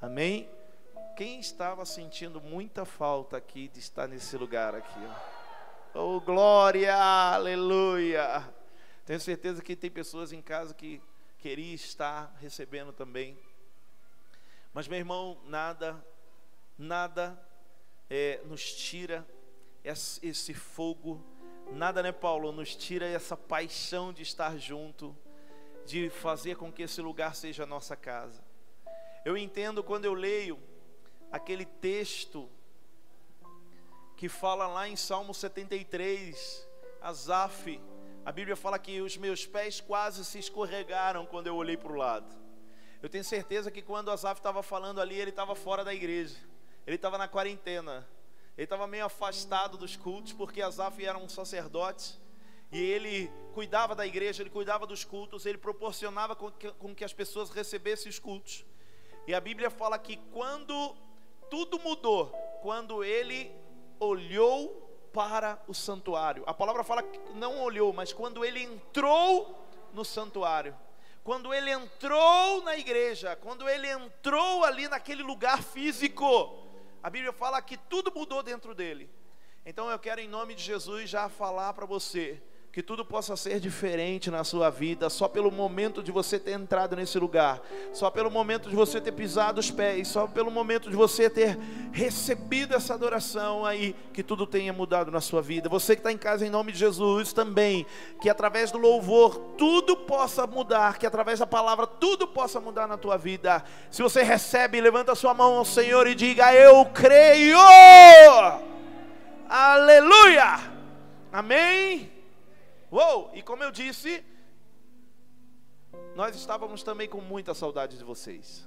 Amém? Quem estava sentindo muita falta aqui de estar nesse lugar aqui? Oh, glória, aleluia. Tenho certeza que tem pessoas em casa que queria estar recebendo também. Mas, meu irmão, nada, nada é, nos tira esse fogo, nada, né, Paulo, nos tira essa paixão de estar junto, de fazer com que esse lugar seja a nossa casa. Eu entendo quando eu leio aquele texto que fala lá em Salmo 73, Asaf, a Bíblia fala que os meus pés quase se escorregaram quando eu olhei para o lado. Eu tenho certeza que quando Asaf estava falando ali, ele estava fora da igreja, ele estava na quarentena, ele estava meio afastado dos cultos, porque Asaf era um sacerdote e ele cuidava da igreja, ele cuidava dos cultos, ele proporcionava com que, com que as pessoas recebessem os cultos. E a Bíblia fala que quando tudo mudou, quando ele olhou para o santuário. A palavra fala que não olhou, mas quando ele entrou no santuário, quando ele entrou na igreja, quando ele entrou ali naquele lugar físico, a Bíblia fala que tudo mudou dentro dele. Então eu quero, em nome de Jesus, já falar para você que tudo possa ser diferente na sua vida, só pelo momento de você ter entrado nesse lugar, só pelo momento de você ter pisado os pés, só pelo momento de você ter recebido essa adoração aí, que tudo tenha mudado na sua vida. Você que está em casa, em nome de Jesus também, que através do louvor tudo possa mudar, que através da palavra tudo possa mudar na tua vida. Se você recebe, levanta a sua mão ao Senhor e diga: Eu creio. Aleluia. Amém. Uou! E como eu disse, nós estávamos também com muita saudade de vocês.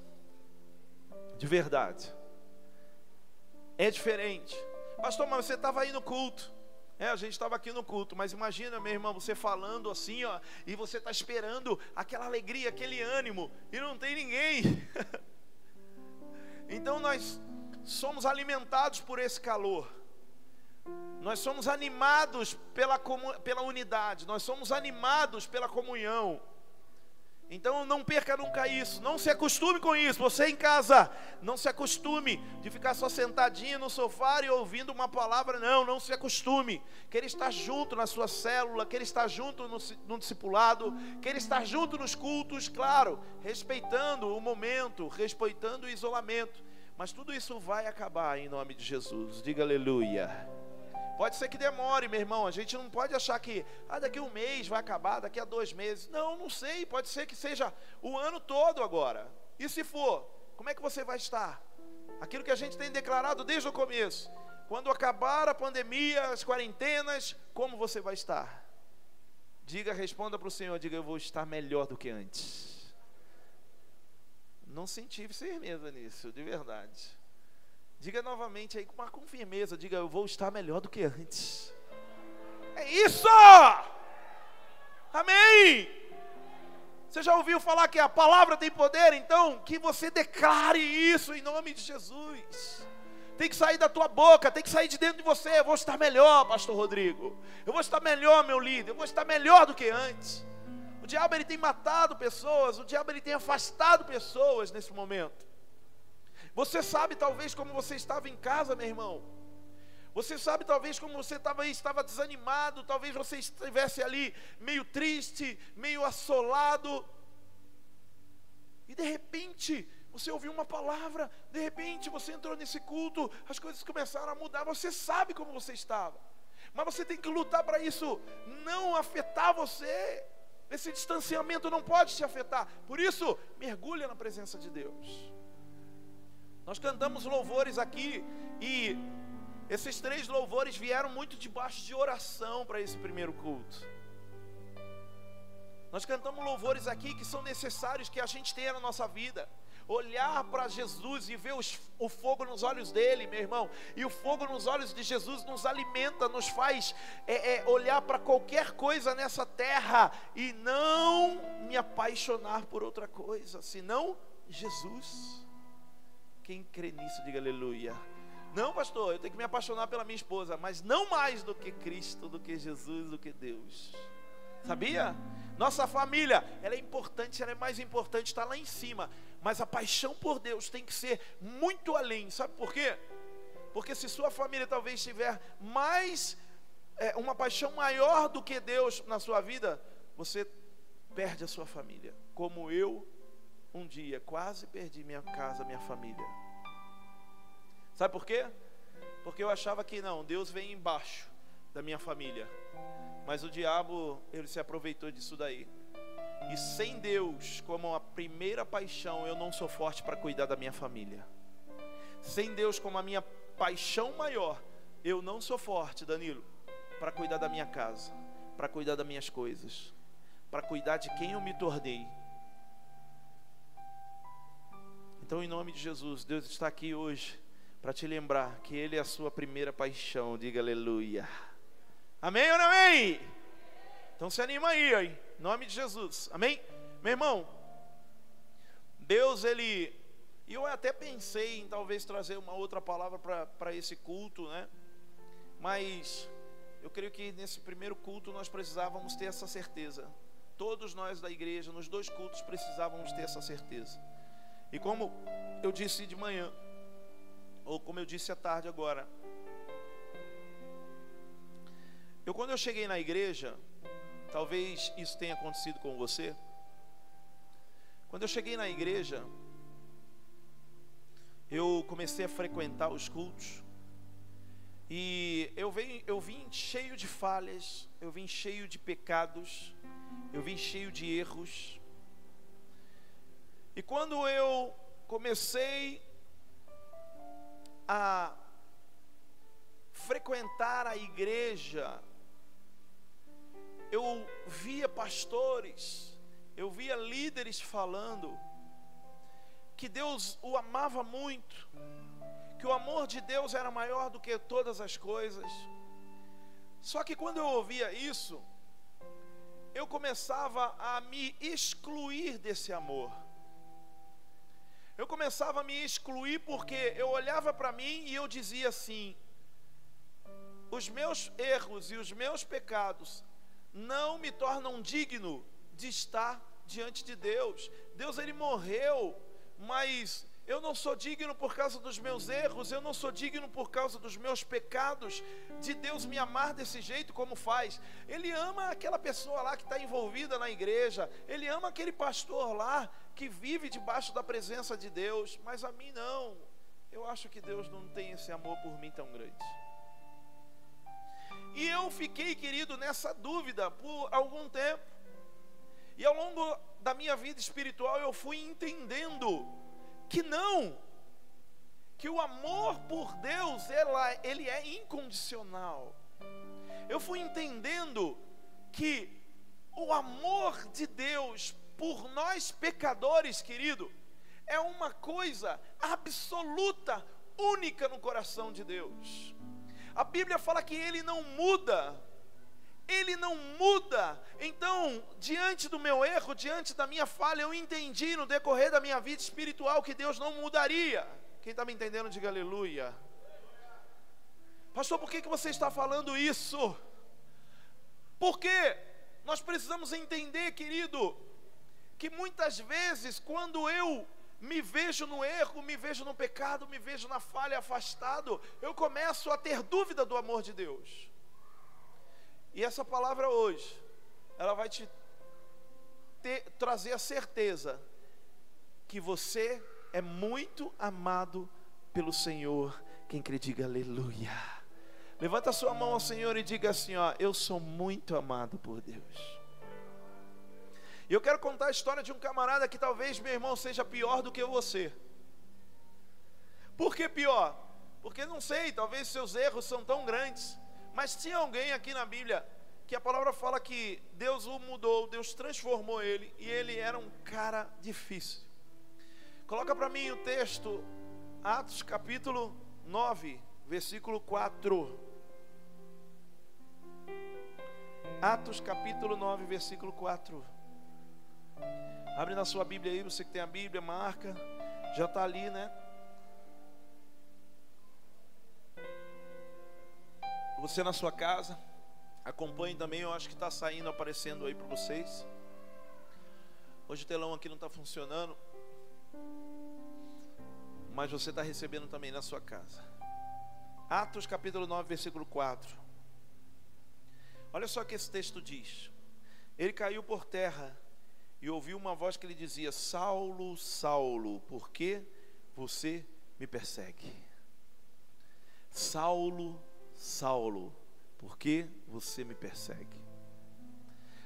De verdade. É diferente. Pastor, mas você estava aí no culto. É, a gente estava aqui no culto, mas imagina, meu irmão, você falando assim, ó, e você está esperando aquela alegria, aquele ânimo, e não tem ninguém. então nós somos alimentados por esse calor. Nós somos animados pela, pela unidade, nós somos animados pela comunhão. Então não perca nunca isso, não se acostume com isso. Você em casa, não se acostume de ficar só sentadinho no sofá e ouvindo uma palavra, não, não se acostume. Quer estar junto na sua célula, quer estar junto no, no discipulado, quer estar junto nos cultos, claro, respeitando o momento, respeitando o isolamento. Mas tudo isso vai acabar em nome de Jesus. Diga aleluia. Pode ser que demore, meu irmão. A gente não pode achar que ah, daqui a um mês vai acabar, daqui a dois meses. Não, não sei. Pode ser que seja o ano todo agora. E se for, como é que você vai estar? Aquilo que a gente tem declarado desde o começo. Quando acabar a pandemia, as quarentenas, como você vai estar? Diga, responda para o Senhor, diga, eu vou estar melhor do que antes. Não senti firmeza nisso, de verdade. Diga novamente aí com, com firmeza, diga eu vou estar melhor do que antes. É isso! Amém! Você já ouviu falar que a palavra tem poder? Então, que você declare isso em nome de Jesus. Tem que sair da tua boca, tem que sair de dentro de você. Eu vou estar melhor, Pastor Rodrigo. Eu vou estar melhor, meu líder. Eu vou estar melhor do que antes. O diabo ele tem matado pessoas, o diabo ele tem afastado pessoas nesse momento. Você sabe talvez como você estava em casa, meu irmão. Você sabe talvez como você estava estava desanimado, talvez você estivesse ali meio triste, meio assolado. E de repente, você ouviu uma palavra, de repente você entrou nesse culto, as coisas começaram a mudar, você sabe como você estava. Mas você tem que lutar para isso não afetar você. Esse distanciamento não pode te afetar. Por isso, mergulha na presença de Deus. Nós cantamos louvores aqui e esses três louvores vieram muito debaixo de oração para esse primeiro culto. Nós cantamos louvores aqui que são necessários que a gente tenha na nossa vida. Olhar para Jesus e ver os, o fogo nos olhos dele, meu irmão. E o fogo nos olhos de Jesus nos alimenta, nos faz é, é, olhar para qualquer coisa nessa terra e não me apaixonar por outra coisa, senão Jesus. Quem crê nisso, diga aleluia. Não, pastor, eu tenho que me apaixonar pela minha esposa, mas não mais do que Cristo, do que Jesus, do que Deus. Sabia? Nossa família, ela é importante, ela é mais importante, está lá em cima. Mas a paixão por Deus tem que ser muito além. Sabe por quê? Porque se sua família talvez tiver mais é, uma paixão maior do que Deus na sua vida, você perde a sua família. Como eu um dia quase perdi minha casa, minha família. Sabe por quê? Porque eu achava que não, Deus vem embaixo da minha família. Mas o diabo, ele se aproveitou disso daí. E sem Deus como a primeira paixão, eu não sou forte para cuidar da minha família. Sem Deus como a minha paixão maior, eu não sou forte, Danilo, para cuidar da minha casa, para cuidar das minhas coisas, para cuidar de quem eu me tornei. Então, em nome de Jesus, Deus está aqui hoje para te lembrar que Ele é a sua primeira paixão. Diga aleluia. Amém ou não amém? Então se anima aí, aí, em nome de Jesus. Amém? Meu irmão, Deus, Ele. E eu até pensei em talvez trazer uma outra palavra para esse culto, né? Mas eu creio que nesse primeiro culto nós precisávamos ter essa certeza. Todos nós da igreja, nos dois cultos, precisávamos ter essa certeza. E como eu disse de manhã, ou como eu disse à tarde agora, eu quando eu cheguei na igreja, talvez isso tenha acontecido com você. Quando eu cheguei na igreja, eu comecei a frequentar os cultos. E eu vim, eu vim cheio de falhas, eu vim cheio de pecados, eu vim cheio de erros. E quando eu comecei a frequentar a igreja, eu via pastores, eu via líderes falando que Deus o amava muito, que o amor de Deus era maior do que todas as coisas. Só que quando eu ouvia isso, eu começava a me excluir desse amor. Eu começava a me excluir porque eu olhava para mim e eu dizia assim: os meus erros e os meus pecados não me tornam digno de estar diante de Deus. Deus ele morreu, mas eu não sou digno por causa dos meus erros, eu não sou digno por causa dos meus pecados, de Deus me amar desse jeito como faz. Ele ama aquela pessoa lá que está envolvida na igreja, ele ama aquele pastor lá que vive debaixo da presença de Deus, mas a mim não. Eu acho que Deus não tem esse amor por mim tão grande. E eu fiquei, querido, nessa dúvida por algum tempo. E ao longo da minha vida espiritual eu fui entendendo que não, que o amor por Deus ela, ele é incondicional. Eu fui entendendo que o amor de Deus por nós pecadores, querido, é uma coisa absoluta, única no coração de Deus. A Bíblia fala que ele não muda. Ele não muda. Então, diante do meu erro, diante da minha falha, eu entendi no decorrer da minha vida espiritual que Deus não mudaria. Quem está me entendendo, diga aleluia. Pastor, por que, que você está falando isso? Porque nós precisamos entender, querido, que muitas vezes, quando eu me vejo no erro, me vejo no pecado, me vejo na falha, afastado, eu começo a ter dúvida do amor de Deus. E essa palavra hoje, ela vai te ter, trazer a certeza que você é muito amado pelo Senhor. Quem crê, diga aleluia. Levanta sua mão ao Senhor e diga assim: ó, eu sou muito amado por Deus. E eu quero contar a história de um camarada que talvez meu irmão seja pior do que você. Por que pior? Porque não sei, talvez seus erros são tão grandes. Mas tinha alguém aqui na Bíblia que a palavra fala que Deus o mudou, Deus transformou ele e ele era um cara difícil. Coloca para mim o texto, Atos capítulo 9, versículo 4. Atos capítulo 9, versículo 4. Abre na sua Bíblia aí, você que tem a Bíblia, marca. Já está ali, né? Você na sua casa, acompanhe também, eu acho que está saindo, aparecendo aí para vocês. Hoje o telão aqui não está funcionando. mas você está recebendo também na sua casa. Atos capítulo 9, versículo 4. Olha só o que esse texto diz. Ele caiu por terra e ouviu uma voz que lhe dizia: Saulo, Saulo, por que você me persegue? Saulo, Saulo, por que você me persegue?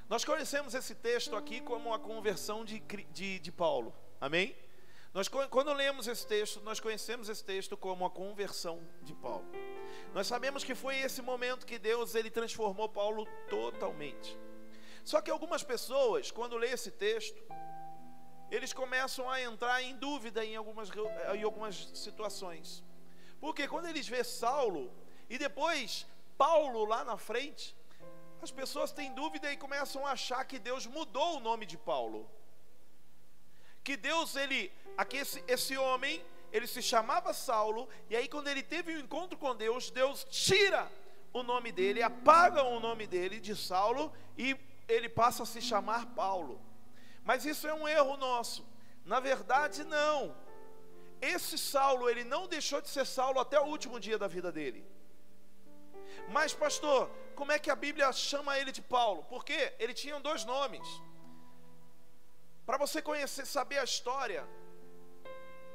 Nós conhecemos esse texto aqui como a conversão de, de, de Paulo, amém? Nós, quando lemos esse texto, nós conhecemos esse texto como a conversão de Paulo. Nós sabemos que foi esse momento que Deus ele transformou Paulo totalmente. Só que algumas pessoas, quando lê esse texto, eles começam a entrar em dúvida em algumas, em algumas situações. Porque quando eles vê Saulo e depois Paulo lá na frente, as pessoas têm dúvida e começam a achar que Deus mudou o nome de Paulo. Que Deus, ele, aqui esse, esse homem, ele se chamava Saulo, e aí quando ele teve um encontro com Deus, Deus tira o nome dele, apaga o nome dele de Saulo e ele passa a se chamar Paulo. Mas isso é um erro nosso. Na verdade, não. Esse Saulo, ele não deixou de ser Saulo até o último dia da vida dele. Mas, pastor, como é que a Bíblia chama ele de Paulo? Porque ele tinha dois nomes. Para você conhecer, saber a história,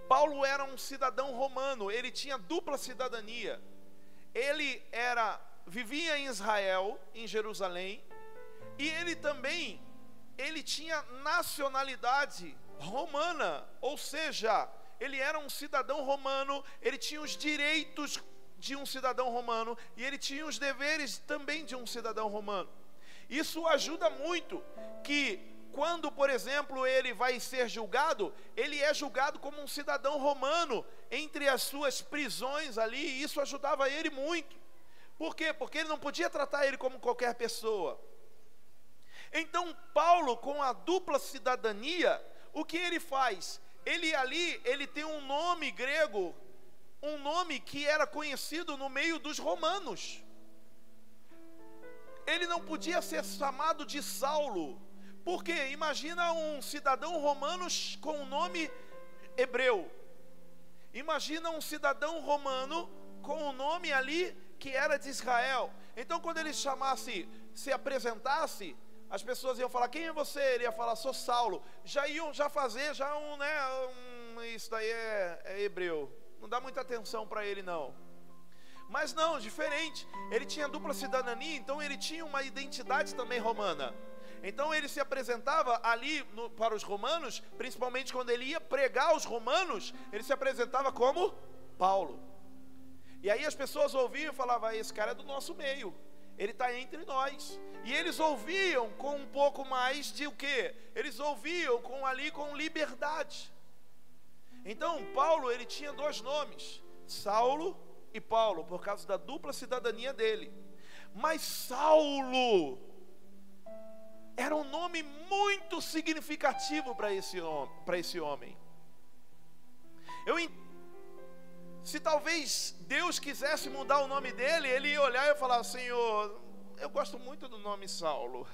Paulo era um cidadão romano, ele tinha dupla cidadania. Ele era vivia em Israel, em Jerusalém, e ele também ele tinha nacionalidade romana, ou seja, ele era um cidadão romano, ele tinha os direitos de um cidadão romano e ele tinha os deveres também de um cidadão romano. Isso ajuda muito que quando, por exemplo, ele vai ser julgado, ele é julgado como um cidadão romano entre as suas prisões ali, e isso ajudava ele muito. Por quê? Porque ele não podia tratar ele como qualquer pessoa. Então, Paulo, com a dupla cidadania, o que ele faz? Ele ali, ele tem um nome grego um nome que era conhecido no meio dos romanos. Ele não podia ser chamado de Saulo, porque imagina um cidadão romano com um nome hebreu. Imagina um cidadão romano com um nome ali que era de Israel. Então, quando ele chamasse, se apresentasse, as pessoas iam falar: Quem é você? Ele ia falar: Sou Saulo. Já iam já fazer já um, né? Um, isso daí é, é hebreu não dá muita atenção para ele não. Mas não, diferente. Ele tinha dupla cidadania, então ele tinha uma identidade também romana. Então ele se apresentava ali no, para os romanos, principalmente quando ele ia pregar aos romanos, ele se apresentava como Paulo. E aí as pessoas ouviam e falavam: ah, esse cara é do nosso meio, ele está entre nós. E eles ouviam com um pouco mais de o que? Eles ouviam com ali com liberdade. Então, Paulo, ele tinha dois nomes, Saulo e Paulo, por causa da dupla cidadania dele. Mas Saulo era um nome muito significativo para esse, esse homem. Eu, se talvez Deus quisesse mudar o nome dele, ele ia olhar e falar: Senhor, eu gosto muito do nome Saulo.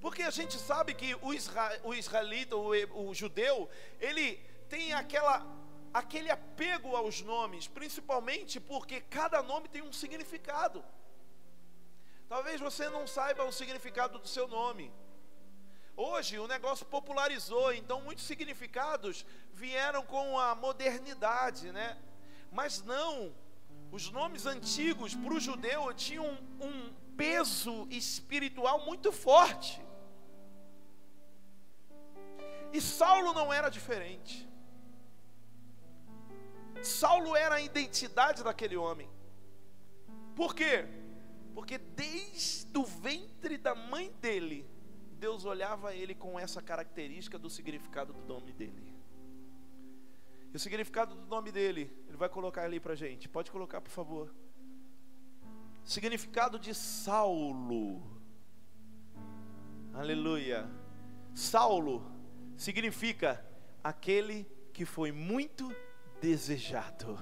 Porque a gente sabe que o, israelita, o, o judeu, ele tem aquela, aquele apego aos nomes, principalmente porque cada nome tem um significado. Talvez você não saiba o significado do seu nome. Hoje o negócio popularizou, então muitos significados vieram com a modernidade, né? Mas não, os nomes antigos para o judeu tinham um, peso espiritual muito forte. E Saulo não era diferente. Saulo era a identidade daquele homem. Por quê? Porque desde o ventre da mãe dele, Deus olhava ele com essa característica do significado do nome dele. E o significado do nome dele, ele vai colocar ali para gente. Pode colocar, por favor. Significado de Saulo. Aleluia. Saulo significa aquele que foi muito desejado.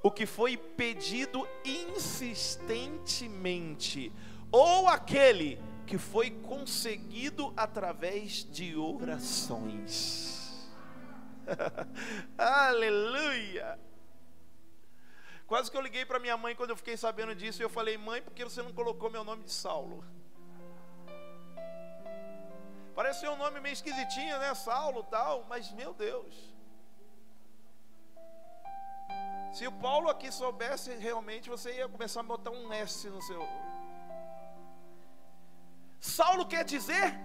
O que foi pedido insistentemente, ou aquele que foi conseguido através de orações. Aleluia! Quase que eu liguei para minha mãe quando eu fiquei sabendo disso e eu falei: "Mãe, por que você não colocou meu nome de Saulo?" Parece ser um nome meio esquisitinho, né? Saulo, tal, mas meu Deus. Se o Paulo aqui soubesse realmente, você ia começar a botar um S no seu. Saulo quer dizer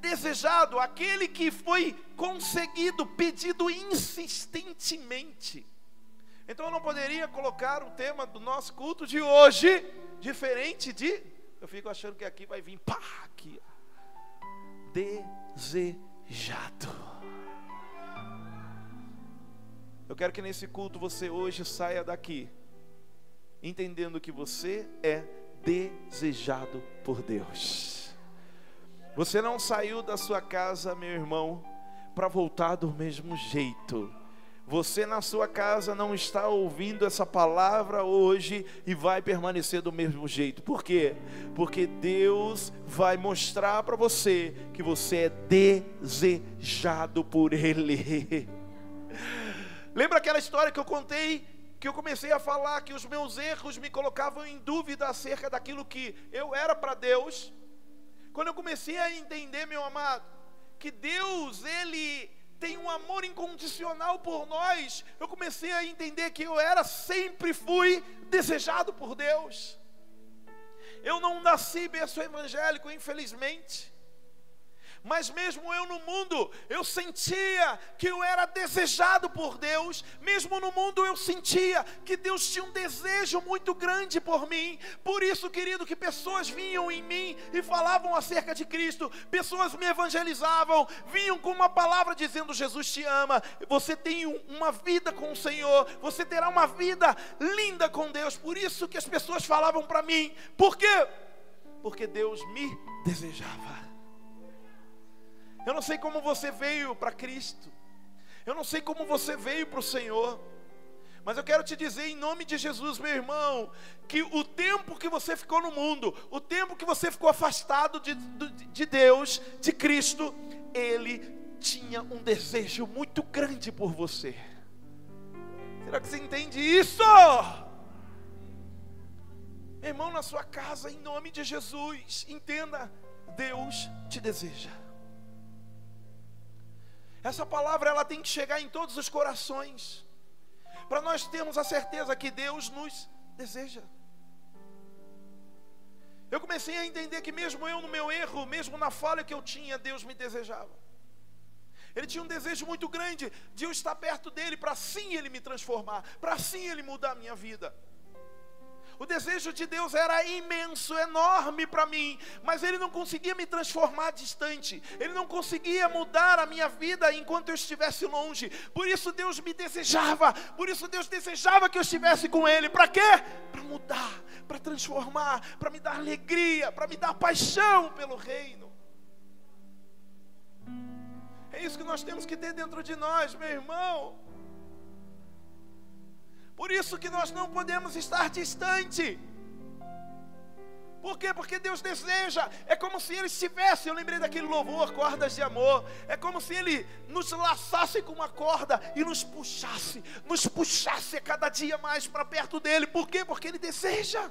desejado, aquele que foi conseguido, pedido insistentemente. Então eu não poderia colocar o tema do nosso culto de hoje diferente de. Eu fico achando que aqui vai vir pá, aqui. Desejado. Eu quero que nesse culto você hoje saia daqui entendendo que você é desejado por Deus. Você não saiu da sua casa, meu irmão, para voltar do mesmo jeito. Você na sua casa não está ouvindo essa palavra hoje e vai permanecer do mesmo jeito. Por quê? Porque Deus vai mostrar para você que você é desejado por Ele. Lembra aquela história que eu contei? Que eu comecei a falar que os meus erros me colocavam em dúvida acerca daquilo que eu era para Deus. Quando eu comecei a entender, meu amado, que Deus, Ele tem um amor incondicional por nós, eu comecei a entender que eu era, sempre fui desejado por Deus. Eu não nasci berço evangélico, infelizmente. Mas mesmo eu no mundo, eu sentia que eu era desejado por Deus. Mesmo no mundo, eu sentia que Deus tinha um desejo muito grande por mim. Por isso, querido, que pessoas vinham em mim e falavam acerca de Cristo. Pessoas me evangelizavam, vinham com uma palavra dizendo: Jesus te ama. Você tem uma vida com o Senhor. Você terá uma vida linda com Deus. Por isso que as pessoas falavam para mim. Por quê? Porque Deus me desejava. Eu não sei como você veio para Cristo. Eu não sei como você veio para o Senhor. Mas eu quero te dizer em nome de Jesus, meu irmão, que o tempo que você ficou no mundo, o tempo que você ficou afastado de, de Deus, de Cristo, Ele tinha um desejo muito grande por você. Será que você entende isso? Meu irmão, na sua casa, em nome de Jesus, entenda: Deus te deseja. Essa palavra ela tem que chegar em todos os corações, para nós termos a certeza que Deus nos deseja. Eu comecei a entender que mesmo eu no meu erro, mesmo na falha que eu tinha, Deus me desejava. Ele tinha um desejo muito grande de eu estar perto dele, para assim ele me transformar, para assim ele mudar a minha vida. O desejo de Deus era imenso, enorme para mim, mas Ele não conseguia me transformar distante, Ele não conseguia mudar a minha vida enquanto eu estivesse longe. Por isso Deus me desejava, por isso Deus desejava que eu estivesse com Ele. Para quê? Para mudar, para transformar, para me dar alegria, para me dar paixão pelo Reino. É isso que nós temos que ter dentro de nós, meu irmão. Por isso que nós não podemos estar distante. Por quê? Porque Deus deseja. É como se Ele estivesse. Eu lembrei daquele louvor, cordas de amor. É como se Ele nos laçasse com uma corda e nos puxasse, nos puxasse cada dia mais para perto dele. Por quê? Porque Ele deseja.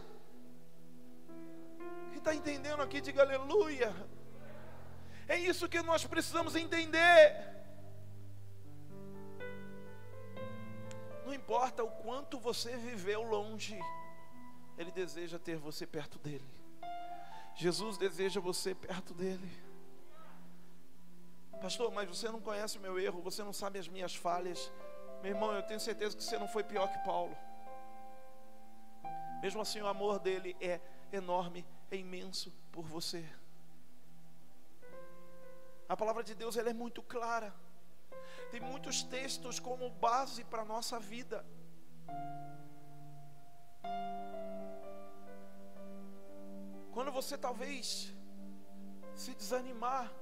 Quem está entendendo aqui, diga aleluia. É isso que nós precisamos entender. Não importa o quanto você viveu longe, Ele deseja ter você perto dele. Jesus deseja você perto dele. Pastor, mas você não conhece o meu erro, você não sabe as minhas falhas. Meu irmão, eu tenho certeza que você não foi pior que Paulo. Mesmo assim, o amor dele é enorme, é imenso por você. A palavra de Deus ela é muito clara tem muitos textos como base para a nossa vida. Quando você talvez se desanimar,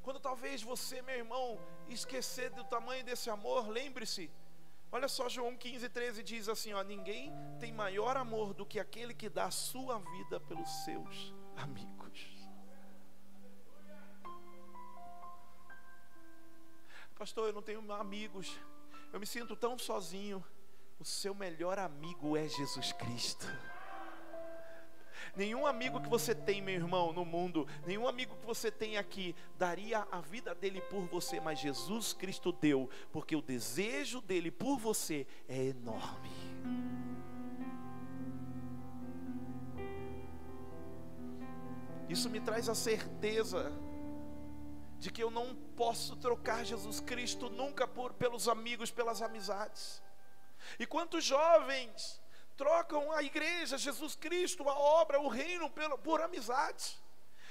quando talvez você, meu irmão, esquecer do tamanho desse amor, lembre-se. Olha só, João 15, 13 diz assim: ó, ninguém tem maior amor do que aquele que dá a sua vida pelos seus amigos. Pastor, eu não tenho amigos. Eu me sinto tão sozinho. O seu melhor amigo é Jesus Cristo. Nenhum amigo que você tem, meu irmão, no mundo, nenhum amigo que você tem aqui, daria a vida dele por você, mas Jesus Cristo deu, porque o desejo dele por você é enorme. Isso me traz a certeza de que eu não posso trocar Jesus Cristo nunca por, pelos amigos, pelas amizades. E quantos jovens trocam a igreja, Jesus Cristo, a obra, o reino por, por amizades.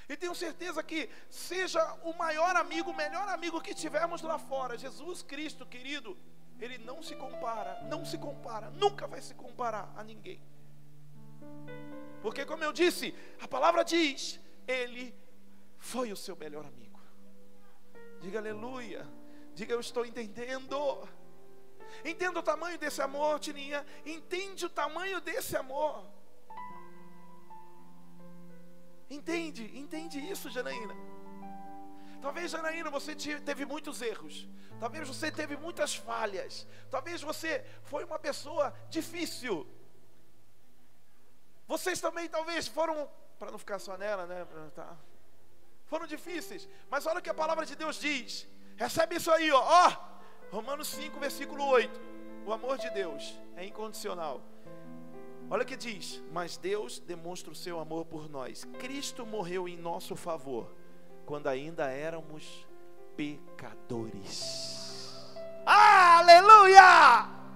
E tenho certeza que seja o maior amigo, o melhor amigo que tivermos lá fora, Jesus Cristo, querido, ele não se compara, não se compara, nunca vai se comparar a ninguém. Porque, como eu disse, a palavra diz: Ele foi o seu melhor amigo. Diga aleluia, diga eu estou entendendo. Entenda o tamanho desse amor, Tininha. Entende o tamanho desse amor. Entende, entende isso, Janaína. Talvez, Janaína, você teve muitos erros. Talvez você teve muitas falhas. Talvez você foi uma pessoa difícil. Vocês também talvez foram, para não ficar só nela, né? Tá. Foram difíceis. Mas olha o que a palavra de Deus diz. Recebe isso aí, ó. ó Romanos 5, versículo 8. O amor de Deus é incondicional. Olha o que diz: Mas Deus demonstra o seu amor por nós. Cristo morreu em nosso favor, quando ainda éramos pecadores. Aleluia!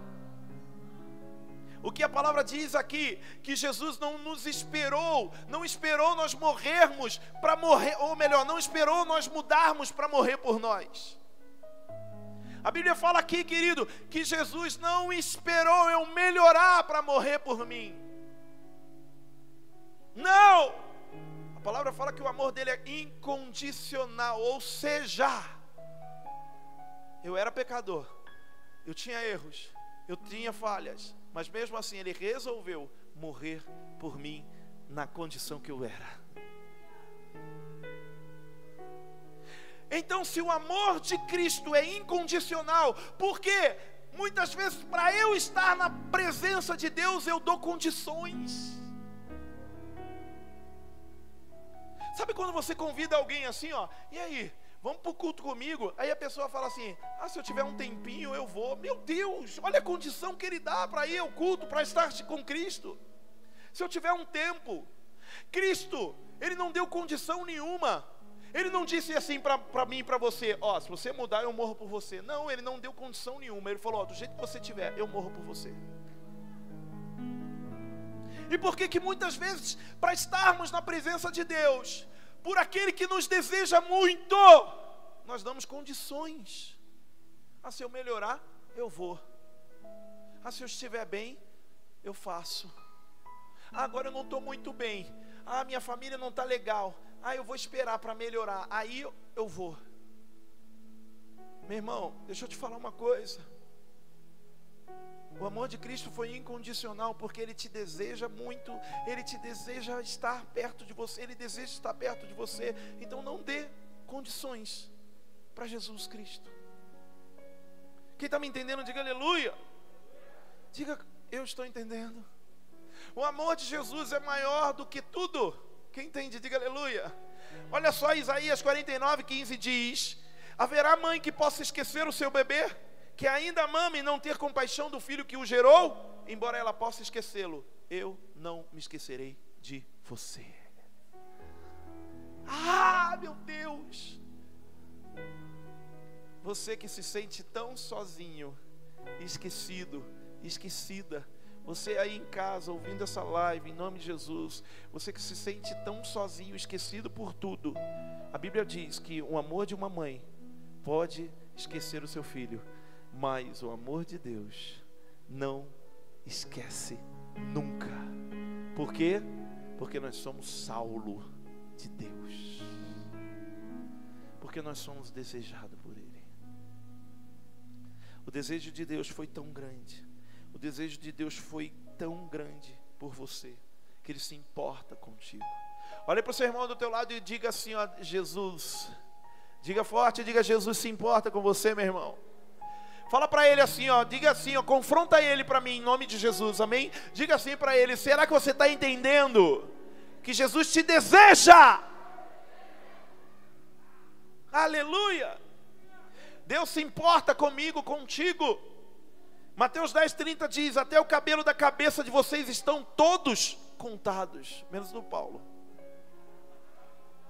O que a palavra diz aqui, que Jesus não nos esperou, não esperou nós morrermos para morrer, ou melhor, não esperou nós mudarmos para morrer por nós. A Bíblia fala aqui, querido, que Jesus não esperou eu melhorar para morrer por mim. Não! A palavra fala que o amor dele é incondicional, ou seja, eu era pecador, eu tinha erros, eu tinha falhas, mas mesmo assim ele resolveu morrer por mim na condição que eu era. Então, se o amor de Cristo é incondicional, porque muitas vezes para eu estar na presença de Deus eu dou condições. Sabe quando você convida alguém assim, ó, e aí, vamos para o culto comigo? Aí a pessoa fala assim: ah, se eu tiver um tempinho eu vou. Meu Deus, olha a condição que ele dá para ir ao culto, para estar com Cristo. Se eu tiver um tempo, Cristo, ele não deu condição nenhuma. Ele não disse assim para mim e para você: Ó, oh, se você mudar, eu morro por você. Não, ele não deu condição nenhuma. Ele falou: Ó, oh, do jeito que você tiver, eu morro por você. E por que que muitas vezes, para estarmos na presença de Deus, por aquele que nos deseja muito, nós damos condições. Ah, se eu melhorar, eu vou. Ah, se eu estiver bem, eu faço. Ah, agora eu não estou muito bem. Ah, minha família não está legal. Ah, eu vou esperar para melhorar. Aí eu vou. Meu irmão, deixa eu te falar uma coisa. O amor de Cristo foi incondicional porque Ele te deseja muito, Ele te deseja estar perto de você, Ele deseja estar perto de você. Então não dê condições para Jesus Cristo. Quem está me entendendo, diga aleluia. Diga, eu estou entendendo. O amor de Jesus é maior do que tudo. Quem entende, diga aleluia. Olha só, Isaías 49, 15 diz: Haverá mãe que possa esquecer o seu bebê, que ainda mame e não ter compaixão do filho que o gerou, embora ela possa esquecê-lo. Eu não me esquecerei de você. Ah, meu Deus! Você que se sente tão sozinho, esquecido, esquecida, você aí em casa ouvindo essa live, em nome de Jesus, você que se sente tão sozinho, esquecido por tudo. A Bíblia diz que o amor de uma mãe pode esquecer o seu filho, mas o amor de Deus não esquece nunca. Por quê? Porque nós somos Saulo de Deus. Porque nós somos desejados por Ele. O desejo de Deus foi tão grande o desejo de Deus foi tão grande por você, que Ele se importa contigo. Olhe para o seu irmão do teu lado e diga assim: ó, Jesus, Diga forte, diga Jesus se importa com você, meu irmão. Fala para ele assim, ó, diga assim, ó, confronta ele para mim em nome de Jesus, amém? Diga assim para ele: será que você está entendendo que Jesus te deseja? Aleluia! Deus se importa comigo, contigo. Mateus 10, 30 diz: Até o cabelo da cabeça de vocês estão todos contados, menos do Paulo.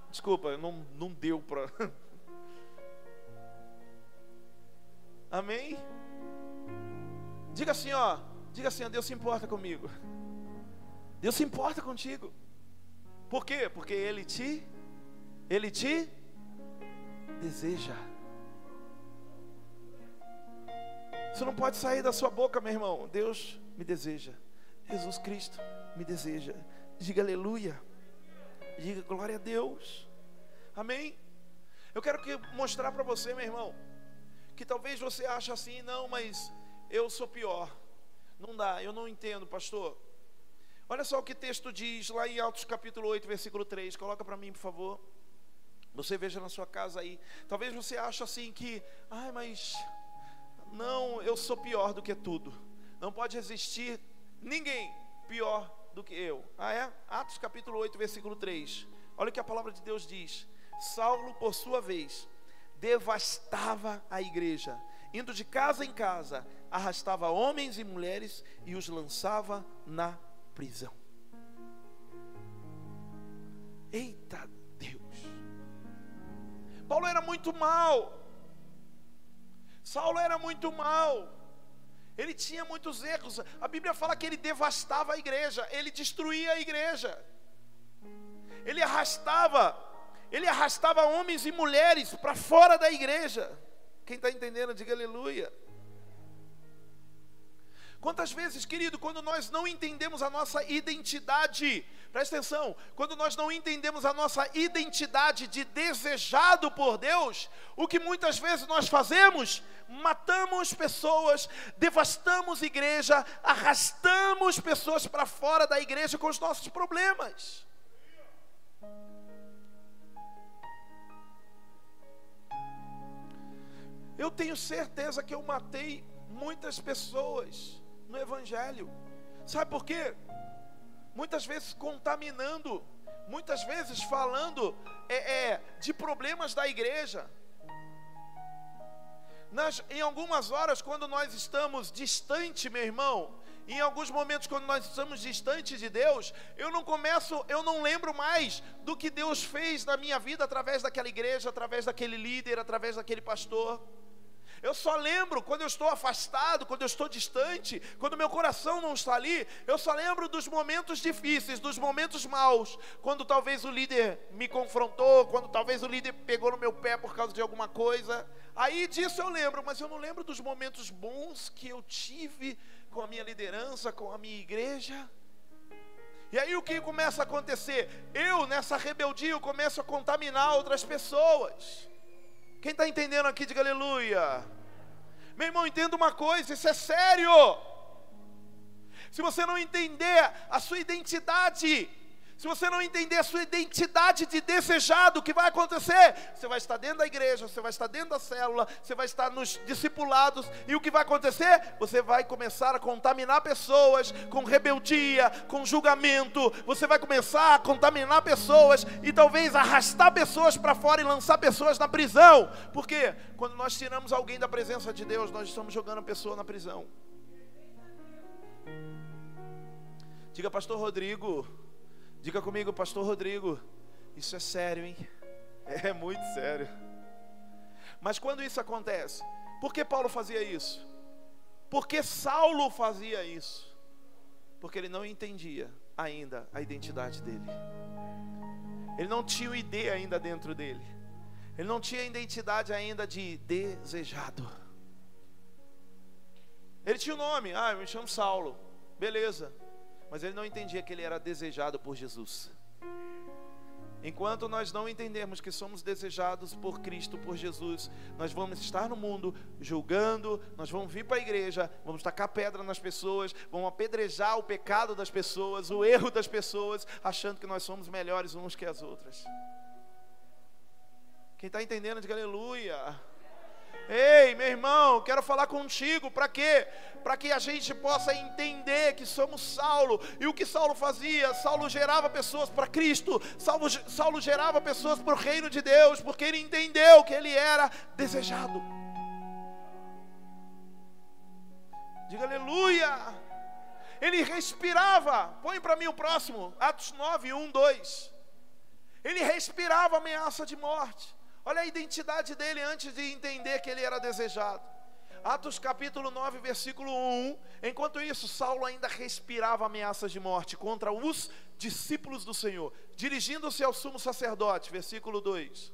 Desculpa, não, não deu para. Amém? Diga assim, ó. Diga assim, ó, Deus se importa comigo. Deus se importa contigo. Por quê? Porque Ele te, Ele te deseja. Isso não pode sair da sua boca, meu irmão. Deus me deseja. Jesus Cristo me deseja. Diga aleluia. Diga glória a Deus. Amém? Eu quero que mostrar para você, meu irmão, que talvez você ache assim, não, mas eu sou pior. Não dá, eu não entendo, pastor. Olha só o que o texto diz lá em Atos capítulo 8, versículo 3. Coloca para mim, por favor. Você veja na sua casa aí. Talvez você ache assim que, ai, mas não, eu sou pior do que tudo. Não pode existir ninguém pior do que eu. Ah, é? Atos capítulo 8, versículo 3. Olha o que a palavra de Deus diz. Saulo, por sua vez, devastava a igreja, indo de casa em casa, arrastava homens e mulheres e os lançava na prisão. Eita Deus! Paulo era muito mal. Saulo era muito mal. Ele tinha muitos erros. A Bíblia fala que ele devastava a igreja, ele destruía a igreja. Ele arrastava ele arrastava homens e mulheres para fora da igreja. Quem está entendendo, diga aleluia. Quantas vezes, querido, quando nós não entendemos a nossa identidade, presta atenção, quando nós não entendemos a nossa identidade de desejado por Deus, o que muitas vezes nós fazemos? Matamos pessoas, devastamos igreja, arrastamos pessoas para fora da igreja com os nossos problemas. Eu tenho certeza que eu matei muitas pessoas no Evangelho. Sabe por quê? Muitas vezes contaminando, muitas vezes falando é, é, de problemas da igreja. Nas, em algumas horas, quando nós estamos distante, meu irmão, em alguns momentos, quando nós estamos distantes de Deus, eu não começo, eu não lembro mais do que Deus fez na minha vida através daquela igreja, através daquele líder, através daquele pastor. Eu só lembro quando eu estou afastado, quando eu estou distante, quando meu coração não está ali. Eu só lembro dos momentos difíceis, dos momentos maus, quando talvez o líder me confrontou, quando talvez o líder pegou no meu pé por causa de alguma coisa. Aí disso eu lembro, mas eu não lembro dos momentos bons que eu tive com a minha liderança, com a minha igreja. E aí o que começa a acontecer? Eu, nessa rebeldia, eu começo a contaminar outras pessoas. Quem está entendendo aqui, diga aleluia. Meu irmão, entenda uma coisa: isso é sério. Se você não entender a sua identidade, se você não entender a sua identidade de desejado, o que vai acontecer? Você vai estar dentro da igreja, você vai estar dentro da célula, você vai estar nos discipulados, e o que vai acontecer? Você vai começar a contaminar pessoas com rebeldia, com julgamento, você vai começar a contaminar pessoas e talvez arrastar pessoas para fora e lançar pessoas na prisão. Por quê? Quando nós tiramos alguém da presença de Deus, nós estamos jogando a pessoa na prisão. Diga, Pastor Rodrigo. Diga comigo, Pastor Rodrigo, isso é sério, hein? É muito sério. Mas quando isso acontece, por que Paulo fazia isso? Por que Saulo fazia isso? Porque ele não entendia ainda a identidade dele. Ele não tinha o ID ainda dentro dele. Ele não tinha a identidade ainda de desejado. Ele tinha o um nome, ah, eu me chamo Saulo. Beleza mas ele não entendia que ele era desejado por Jesus. Enquanto nós não entendermos que somos desejados por Cristo, por Jesus, nós vamos estar no mundo julgando, nós vamos vir para a igreja, vamos tacar pedra nas pessoas, vamos apedrejar o pecado das pessoas, o erro das pessoas, achando que nós somos melhores uns que as outras. Quem está entendendo, diga aleluia. Ei, meu irmão, quero falar contigo, para quê? Para que a gente possa entender que somos Saulo. E o que Saulo fazia? Saulo gerava pessoas para Cristo, Saulo, Saulo gerava pessoas para o reino de Deus, porque ele entendeu que ele era desejado. Diga aleluia. Ele respirava. Põe para mim o próximo. Atos 9, 1, 2. Ele respirava ameaça de morte. Olha a identidade dele antes de entender que ele era desejado. Atos capítulo 9, versículo 1. Enquanto isso, Saulo ainda respirava ameaças de morte contra os discípulos do Senhor, dirigindo-se ao sumo sacerdote, versículo 2.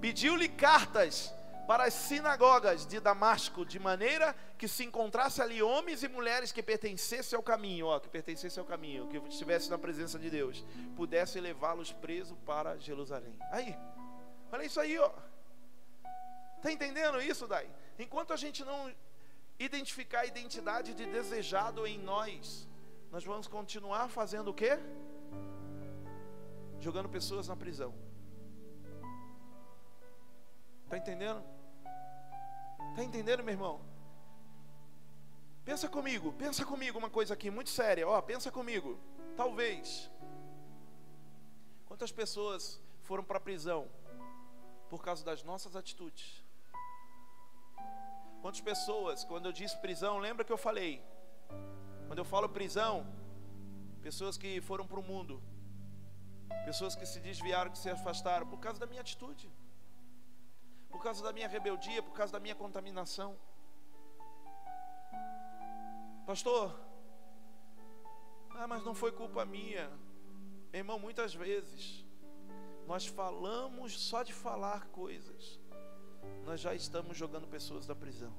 Pediu-lhe cartas para as sinagogas de Damasco, de maneira que se encontrasse ali homens e mulheres que pertencessem ao caminho, ó, que pertencessem ao caminho, que estivessem na presença de Deus, pudesse levá-los presos para Jerusalém. Aí, olha isso aí, ó. Tá entendendo isso, Dai? Enquanto a gente não identificar a identidade de desejado em nós, nós vamos continuar fazendo o quê? Jogando pessoas na prisão. Tá entendendo? Está entendendo, meu irmão? Pensa comigo, pensa comigo uma coisa aqui muito séria. Ó, pensa comigo. Talvez. Quantas pessoas foram para a prisão por causa das nossas atitudes? Quantas pessoas, quando eu disse prisão, lembra que eu falei? Quando eu falo prisão, pessoas que foram para o mundo, pessoas que se desviaram, que se afastaram por causa da minha atitude por causa da minha rebeldia, por causa da minha contaminação. Pastor, ah, mas não foi culpa minha. Irmão, muitas vezes nós falamos só de falar coisas, nós já estamos jogando pessoas da prisão.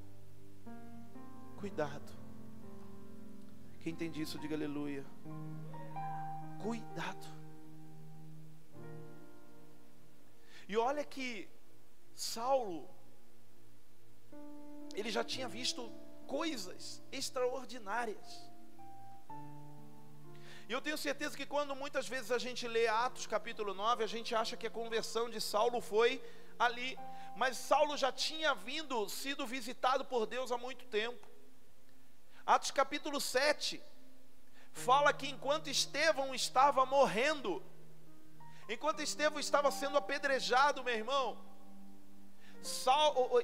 Cuidado. Quem entende isso, diga aleluia. Cuidado. E olha que Saulo, ele já tinha visto coisas extraordinárias. E eu tenho certeza que quando muitas vezes a gente lê Atos capítulo 9, a gente acha que a conversão de Saulo foi ali, mas Saulo já tinha vindo, sido visitado por Deus há muito tempo. Atos capítulo 7 fala que enquanto Estevão estava morrendo, enquanto Estevão estava sendo apedrejado, meu irmão,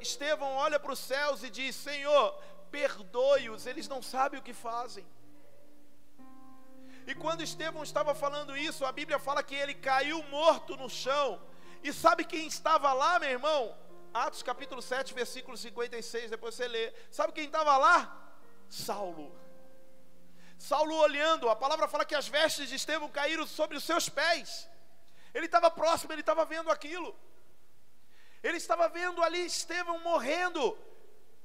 Estevão olha para os céus e diz: Senhor, perdoe-os, eles não sabem o que fazem. E quando Estevão estava falando isso, a Bíblia fala que ele caiu morto no chão. E sabe quem estava lá, meu irmão? Atos capítulo 7, versículo 56, depois você lê. Sabe quem estava lá? Saulo. Saulo olhando, a palavra fala que as vestes de Estevão caíram sobre os seus pés. Ele estava próximo, ele estava vendo aquilo. Ele estava vendo ali Estevão morrendo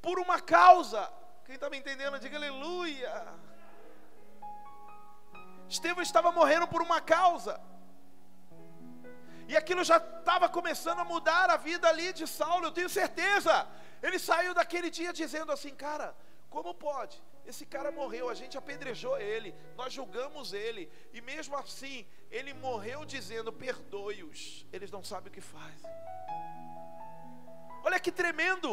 por uma causa. Quem está me entendendo, diga aleluia. Estevão estava morrendo por uma causa. E aquilo já estava começando a mudar a vida ali de Saulo, eu tenho certeza. Ele saiu daquele dia dizendo assim: Cara, como pode? Esse cara morreu, a gente apedrejou ele, nós julgamos ele, e mesmo assim, ele morreu dizendo: Perdoe-os, eles não sabem o que fazem. Olha que tremendo.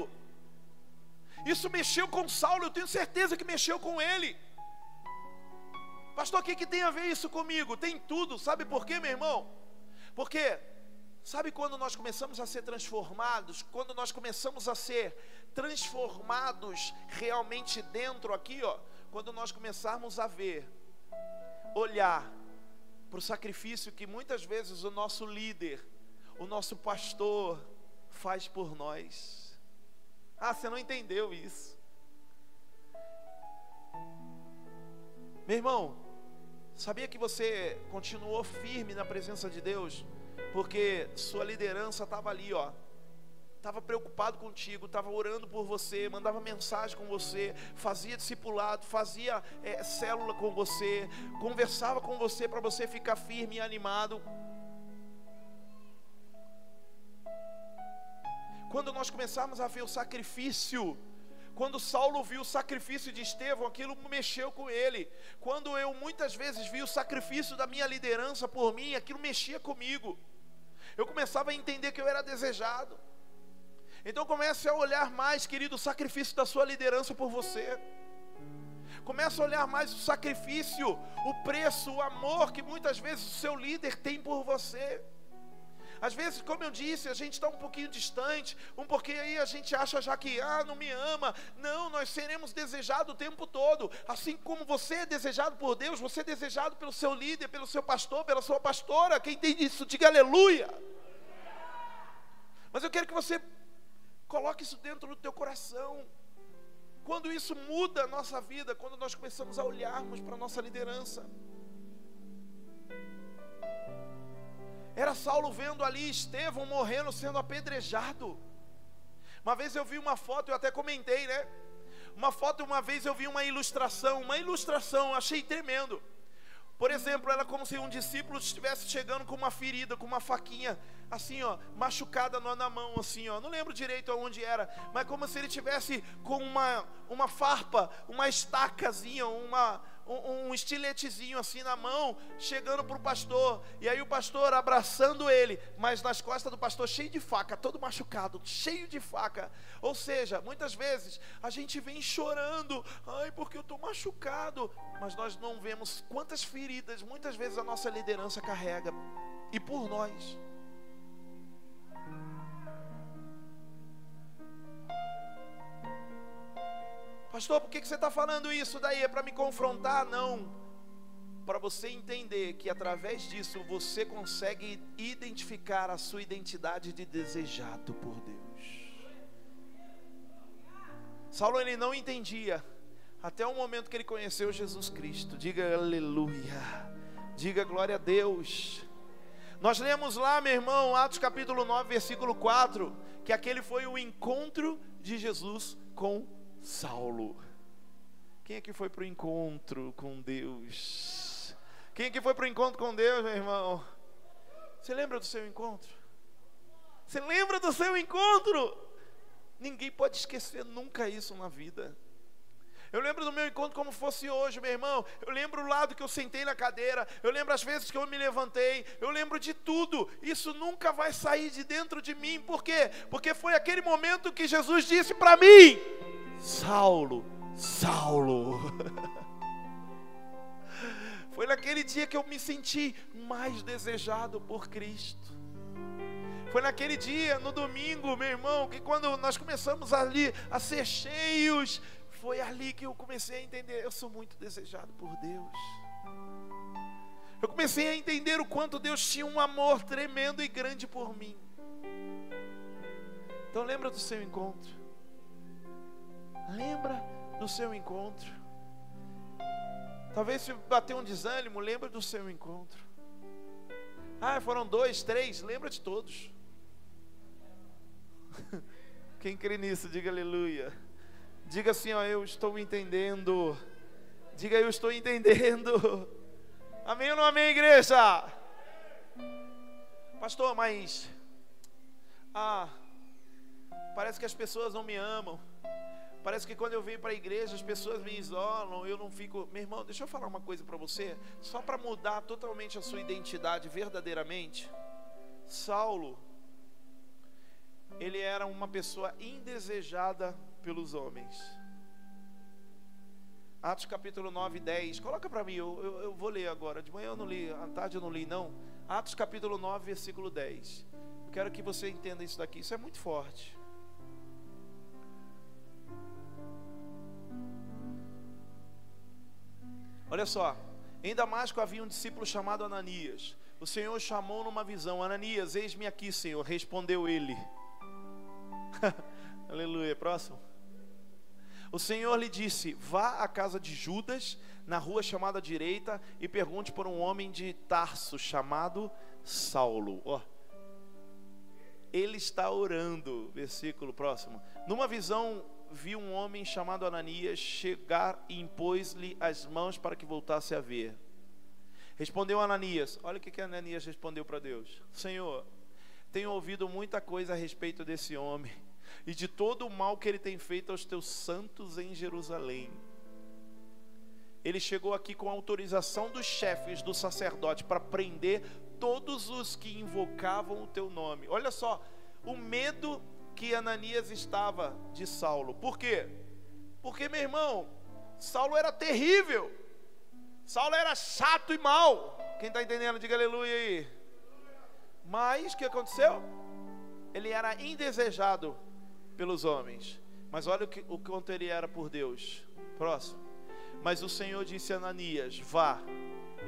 Isso mexeu com Saulo, eu tenho certeza que mexeu com ele. Pastor, o que, que tem a ver isso comigo? Tem tudo, sabe por quê, meu irmão? Porque, sabe quando nós começamos a ser transformados, quando nós começamos a ser transformados realmente dentro aqui, ó, quando nós começarmos a ver, olhar para o sacrifício que muitas vezes o nosso líder, o nosso pastor, faz por nós. Ah, você não entendeu isso. Meu irmão, sabia que você continuou firme na presença de Deus? Porque sua liderança estava ali, ó. Estava preocupado contigo, estava orando por você, mandava mensagem com você, fazia discipulado, fazia é, célula com você, conversava com você para você ficar firme e animado. Quando nós começarmos a ver o sacrifício, quando Saulo viu o sacrifício de Estevão, aquilo mexeu com ele. Quando eu muitas vezes vi o sacrifício da minha liderança por mim, aquilo mexia comigo. Eu começava a entender que eu era desejado. Então comece a olhar mais, querido, o sacrifício da sua liderança por você. Comece a olhar mais o sacrifício, o preço, o amor que muitas vezes o seu líder tem por você. Às vezes, como eu disse, a gente está um pouquinho distante, um pouquinho aí a gente acha já que, ah, não me ama. Não, nós seremos desejados o tempo todo. Assim como você é desejado por Deus, você é desejado pelo seu líder, pelo seu pastor, pela sua pastora. Quem tem isso, diga aleluia. Mas eu quero que você coloque isso dentro do teu coração. Quando isso muda a nossa vida, quando nós começamos a olharmos para a nossa liderança. Era Saulo vendo ali Estevão morrendo, sendo apedrejado. Uma vez eu vi uma foto, eu até comentei, né? Uma foto, uma vez eu vi uma ilustração, uma ilustração, achei tremendo. Por exemplo, era como se um discípulo estivesse chegando com uma ferida, com uma faquinha, assim, ó, machucada na mão, assim, ó. Não lembro direito aonde era, mas como se ele tivesse com uma, uma farpa, uma estacazinha, uma, um, um estiletezinho assim na mão, chegando para o pastor, e aí o pastor abraçando ele, mas nas costas do pastor cheio de faca, todo machucado, cheio de faca. Ou seja, muitas vezes a gente vem chorando, ai, porque eu estou machucado, mas nós não vemos quantas feridas muitas vezes a nossa liderança carrega, e por nós. Pastor, por que você está falando isso daí? É para me confrontar? Não. Para você entender que através disso você consegue identificar a sua identidade de desejado por Deus. Saulo ele não entendia até o momento que ele conheceu Jesus Cristo. Diga aleluia. Diga glória a Deus. Nós lemos lá, meu irmão, Atos capítulo 9, versículo 4, que aquele foi o encontro de Jesus com Saulo. Quem é que foi para o encontro com Deus? Quem é que foi para o encontro com Deus, meu irmão? Você lembra do seu encontro? Você lembra do seu encontro? Ninguém pode esquecer nunca isso na vida. Eu lembro do meu encontro como fosse hoje, meu irmão. Eu lembro o lado que eu sentei na cadeira. Eu lembro as vezes que eu me levantei. Eu lembro de tudo. Isso nunca vai sair de dentro de mim. Por quê? Porque foi aquele momento que Jesus disse para mim: Saulo, Saulo. Foi naquele dia que eu me senti mais desejado por Cristo. Foi naquele dia, no domingo, meu irmão, que quando nós começamos ali a ser cheios, foi ali que eu comecei a entender: eu sou muito desejado por Deus. Eu comecei a entender o quanto Deus tinha um amor tremendo e grande por mim. Então lembra do seu encontro. Lembra do seu encontro. Talvez se bater um desânimo, lembra do seu encontro. Ah, foram dois, três, lembra de todos. Quem crê nisso, diga aleluia. Diga assim, ó, eu estou entendendo. Diga, eu estou entendendo. Amém ou não amém, igreja? Pastor, mas. Ah, parece que as pessoas não me amam. Parece que quando eu venho para a igreja as pessoas me isolam, eu não fico. Meu irmão, deixa eu falar uma coisa para você, só para mudar totalmente a sua identidade verdadeiramente. Saulo, ele era uma pessoa indesejada pelos homens. Atos capítulo 9 e 10. Coloca para mim, eu, eu, eu, vou ler agora. De manhã eu não li, à tarde eu não li, não. Atos capítulo 9, versículo 10. Eu quero que você entenda isso daqui, isso é muito forte. Olha só, em Damasco havia um discípulo chamado Ananias. O Senhor chamou numa visão: Ananias, eis-me aqui, Senhor. Respondeu ele. Aleluia. Próximo. O Senhor lhe disse: Vá à casa de Judas, na rua chamada direita, e pergunte por um homem de Tarso chamado Saulo. Oh. Ele está orando. Versículo próximo. Numa visão vi um homem chamado Ananias chegar e impôs-lhe as mãos para que voltasse a ver. Respondeu Ananias: Olha o que, que Ananias respondeu para Deus: Senhor, tenho ouvido muita coisa a respeito desse homem e de todo o mal que ele tem feito aos teus santos em Jerusalém. ele chegou aqui com autorização dos chefes do sacerdote para prender todos os que invocavam o teu nome. Olha só, o medo que Ananias estava de Saulo. Por quê? Porque, meu irmão, Saulo era terrível. Saulo era chato e mal. Quem está entendendo, diga aleluia aí. Mas o que aconteceu? Ele era indesejado pelos homens. Mas olha o, que, o quanto ele era por Deus. Próximo. Mas o Senhor disse a Ananias: Vá,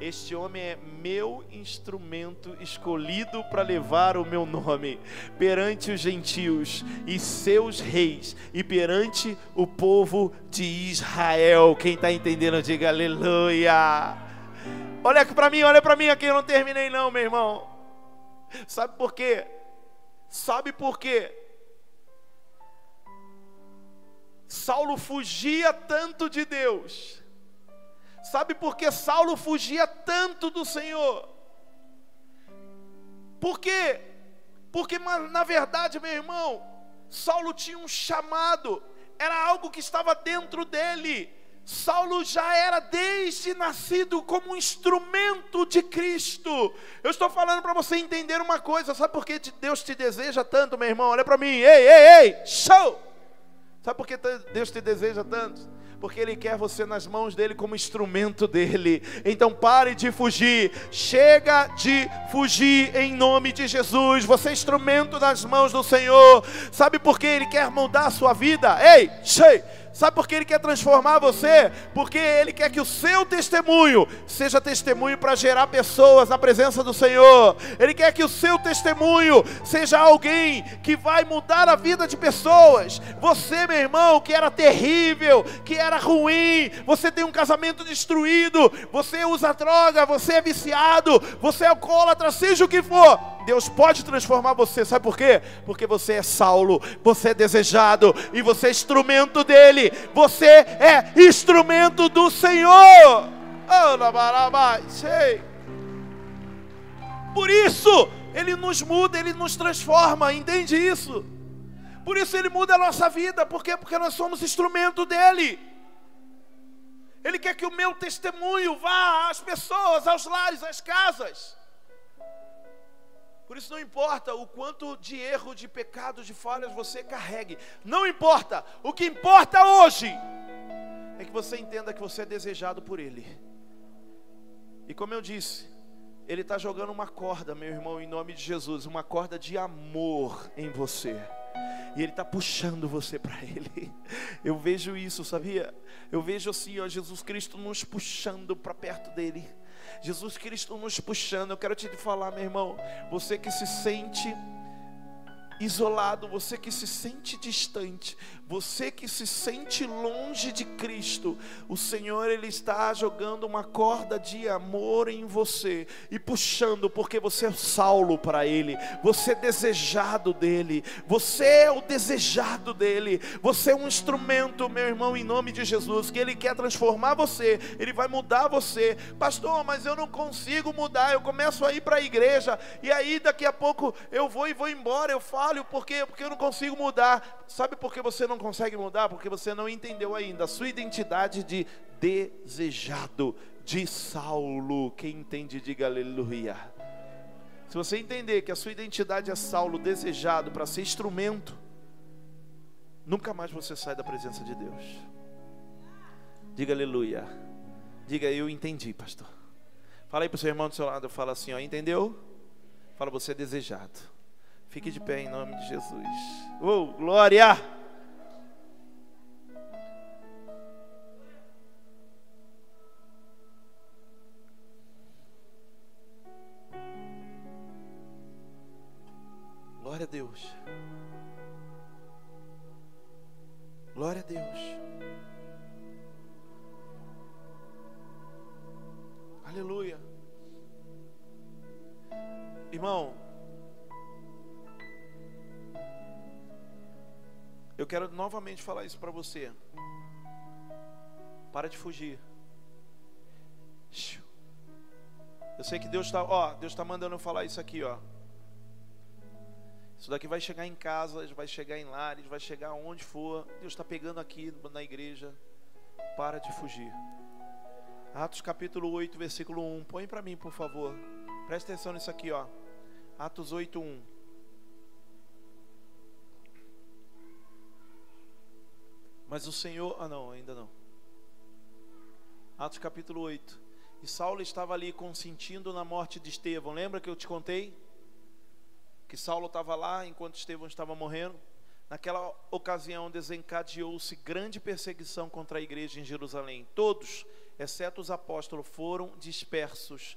este homem é meu instrumento escolhido para levar o meu nome perante os gentios e seus reis e perante o povo de Israel. Quem está entendendo, diga aleluia. Olha aqui para mim, olha para mim aqui, eu não terminei não, meu irmão. Sabe por quê? Sabe por quê? Saulo fugia tanto de Deus. Sabe por que Saulo fugia tanto do Senhor? Por quê? Porque na verdade, meu irmão, Saulo tinha um chamado, era algo que estava dentro dele. Saulo já era desde nascido como um instrumento de Cristo. Eu estou falando para você entender uma coisa, sabe por que Deus te deseja tanto, meu irmão? Olha para mim, ei, ei, ei, show! Sabe por que Deus te deseja tanto? Porque Ele quer você nas mãos dele como instrumento dele. Então pare de fugir, chega de fugir em nome de Jesus. Você é instrumento nas mãos do Senhor. Sabe por que Ele quer mudar a sua vida? Ei, cheio! Sabe por que Ele quer transformar você? Porque Ele quer que o seu testemunho seja testemunho para gerar pessoas na presença do Senhor. Ele quer que o seu testemunho seja alguém que vai mudar a vida de pessoas. Você, meu irmão, que era terrível, que era ruim, você tem um casamento destruído, você usa droga, você é viciado, você é alcoólatra, seja o que for. Deus pode transformar você, sabe por quê? Porque você é Saulo, você é desejado e você é instrumento dele você é instrumento do Senhor. Por isso, Ele nos muda, Ele nos transforma, entende isso? Por isso Ele muda a nossa vida, por quê? Porque nós somos instrumento dEle. Ele quer que o meu testemunho vá às pessoas, aos lares, às casas. Por isso não importa o quanto de erro, de pecado, de falhas você carregue. Não importa. O que importa hoje é que você entenda que você é desejado por Ele. E como eu disse, Ele está jogando uma corda, meu irmão, em nome de Jesus, uma corda de amor em você. E Ele está puxando você para Ele. Eu vejo isso, sabia? Eu vejo assim, ó, Jesus Cristo nos puxando para perto dEle. Jesus Cristo nos puxando. Eu quero te falar, meu irmão, você que se sente isolado, você que se sente distante, você que se sente longe de Cristo, o Senhor ele está jogando uma corda de amor em você e puxando, porque você é Saulo para ele, você é desejado dele, você é o desejado dele, você é um instrumento, meu irmão, em nome de Jesus, que ele quer transformar você, ele vai mudar você. Pastor, mas eu não consigo mudar, eu começo a ir para a igreja e aí daqui a pouco eu vou e vou embora, eu falho porque porque eu não consigo mudar. Sabe por que você não consegue mudar porque você não entendeu ainda a sua identidade de desejado, de Saulo. Quem entende, diga aleluia. Se você entender que a sua identidade é Saulo, desejado para ser instrumento, nunca mais você sai da presença de Deus. Diga aleluia. Diga, eu entendi, pastor. Fala aí para o seu irmão do seu lado, fala assim, ó, entendeu? Fala, você é desejado. Fique de pé em nome de Jesus. Oh, glória! Glória a Deus. Glória a Deus. Aleluia. Irmão, eu quero novamente falar isso para você. Para de fugir. Eu sei que Deus está, ó, Deus está mandando eu falar isso aqui, ó. Isso daqui vai chegar em casa, vai chegar em lares, vai chegar onde for. Deus está pegando aqui na igreja. Para de fugir. Atos capítulo 8, versículo 1. Põe para mim, por favor. Presta atenção nisso aqui, ó. Atos 8, 1. Mas o Senhor. Ah, não, ainda não. Atos capítulo 8. E Saulo estava ali consentindo na morte de Estevão. Lembra que eu te contei? Que Saulo estava lá enquanto Estevão estava morrendo. Naquela ocasião desencadeou-se grande perseguição contra a igreja em Jerusalém. Todos, exceto os apóstolos, foram dispersos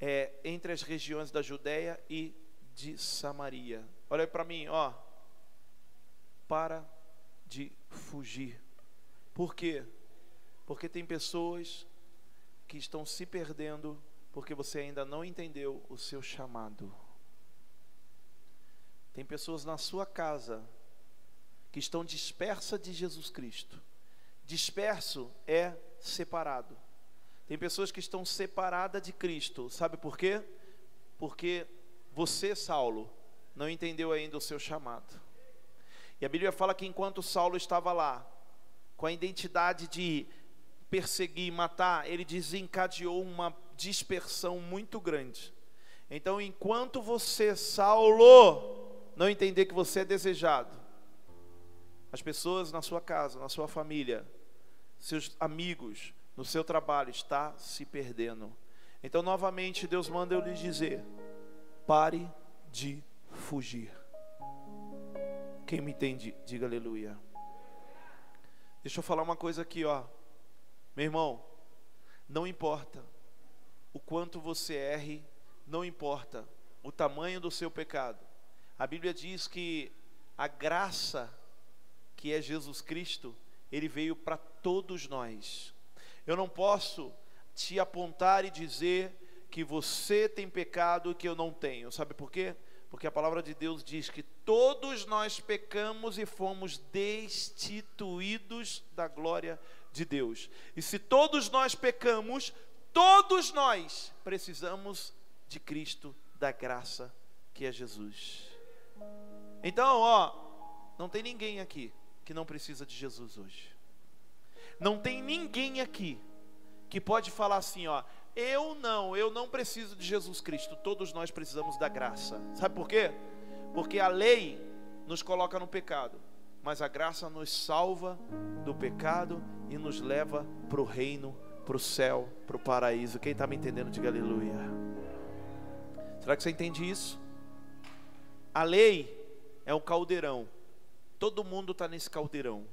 é, entre as regiões da Judéia e de Samaria. Olha para mim, ó. Para de fugir. Por quê? Porque tem pessoas que estão se perdendo porque você ainda não entendeu o seu chamado. Tem pessoas na sua casa que estão dispersas de Jesus Cristo. Disperso é separado. Tem pessoas que estão separadas de Cristo. Sabe por quê? Porque você, Saulo, não entendeu ainda o seu chamado. E a Bíblia fala que enquanto Saulo estava lá, com a identidade de perseguir, matar, ele desencadeou uma dispersão muito grande. Então, enquanto você, Saulo, não entender que você é desejado, as pessoas na sua casa, na sua família, seus amigos, no seu trabalho, está se perdendo. Então, novamente, Deus manda eu lhe dizer: pare de fugir. Quem me entende, diga aleluia. Deixa eu falar uma coisa aqui, ó. Meu irmão, não importa o quanto você erre, não importa o tamanho do seu pecado. A Bíblia diz que a graça que é Jesus Cristo, ele veio para todos nós. Eu não posso te apontar e dizer que você tem pecado e que eu não tenho. Sabe por quê? Porque a palavra de Deus diz que todos nós pecamos e fomos destituídos da glória de Deus. E se todos nós pecamos, todos nós precisamos de Cristo, da graça que é Jesus. Então, ó, não tem ninguém aqui que não precisa de Jesus hoje. Não tem ninguém aqui que pode falar assim, ó, eu não, eu não preciso de Jesus Cristo. Todos nós precisamos da graça. Sabe por quê? Porque a lei nos coloca no pecado, mas a graça nos salva do pecado e nos leva para o reino, para o céu, para o paraíso. Quem está me entendendo, diga aleluia. Será que você entende isso? A lei é um caldeirão. Todo mundo está nesse caldeirão.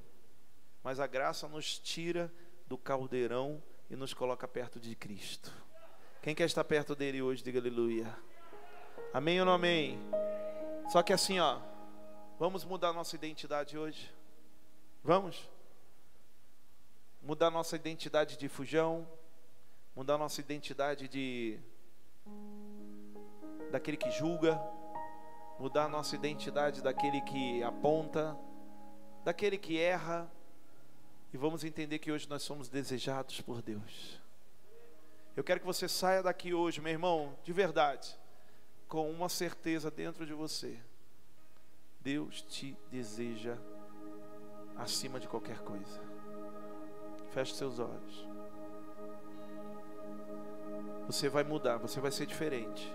Mas a graça nos tira do caldeirão e nos coloca perto de Cristo. Quem quer estar perto dele hoje, diga aleluia. Amém ou não amém? Só que assim, ó, vamos mudar nossa identidade hoje. Vamos? Mudar nossa identidade de fujão, mudar nossa identidade de daquele que julga, mudar nossa identidade daquele que aponta, daquele que erra, e vamos entender que hoje nós somos desejados por Deus. Eu quero que você saia daqui hoje, meu irmão, de verdade, com uma certeza dentro de você. Deus te deseja acima de qualquer coisa. Feche seus olhos. Você vai mudar, você vai ser diferente.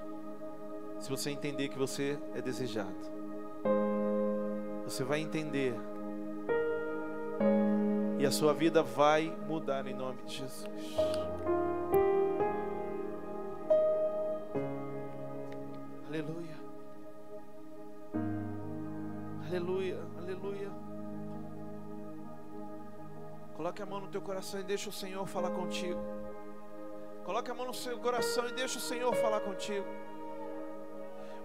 Se você entender que você é desejado. Você vai entender e a sua vida vai mudar em nome de Jesus. Aleluia. Aleluia, aleluia. Coloque a mão no teu coração e deixa o Senhor falar contigo. Coloque a mão no seu coração e deixa o Senhor falar contigo.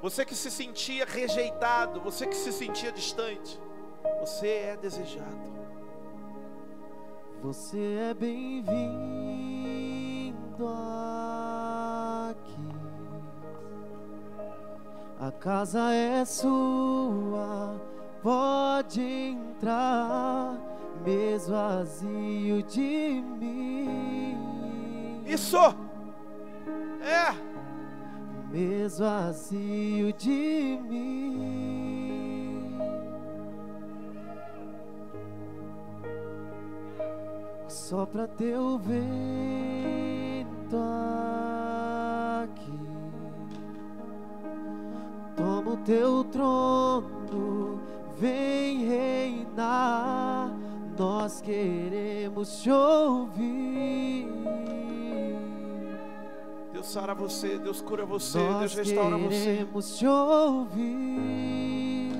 Você que se sentia rejeitado, você que se sentia distante, você é desejado. Você é bem-vindo aqui. A casa é sua, pode entrar, mesmo vazio de mim. Isso! É! Mesmo vazio de mim. Só pra teu sento aqui. Toma o teu trono, vem reinar. Nós queremos te ouvir. Deus sara você, Deus cura você, Nós Deus restaura você. queremos te ouvir.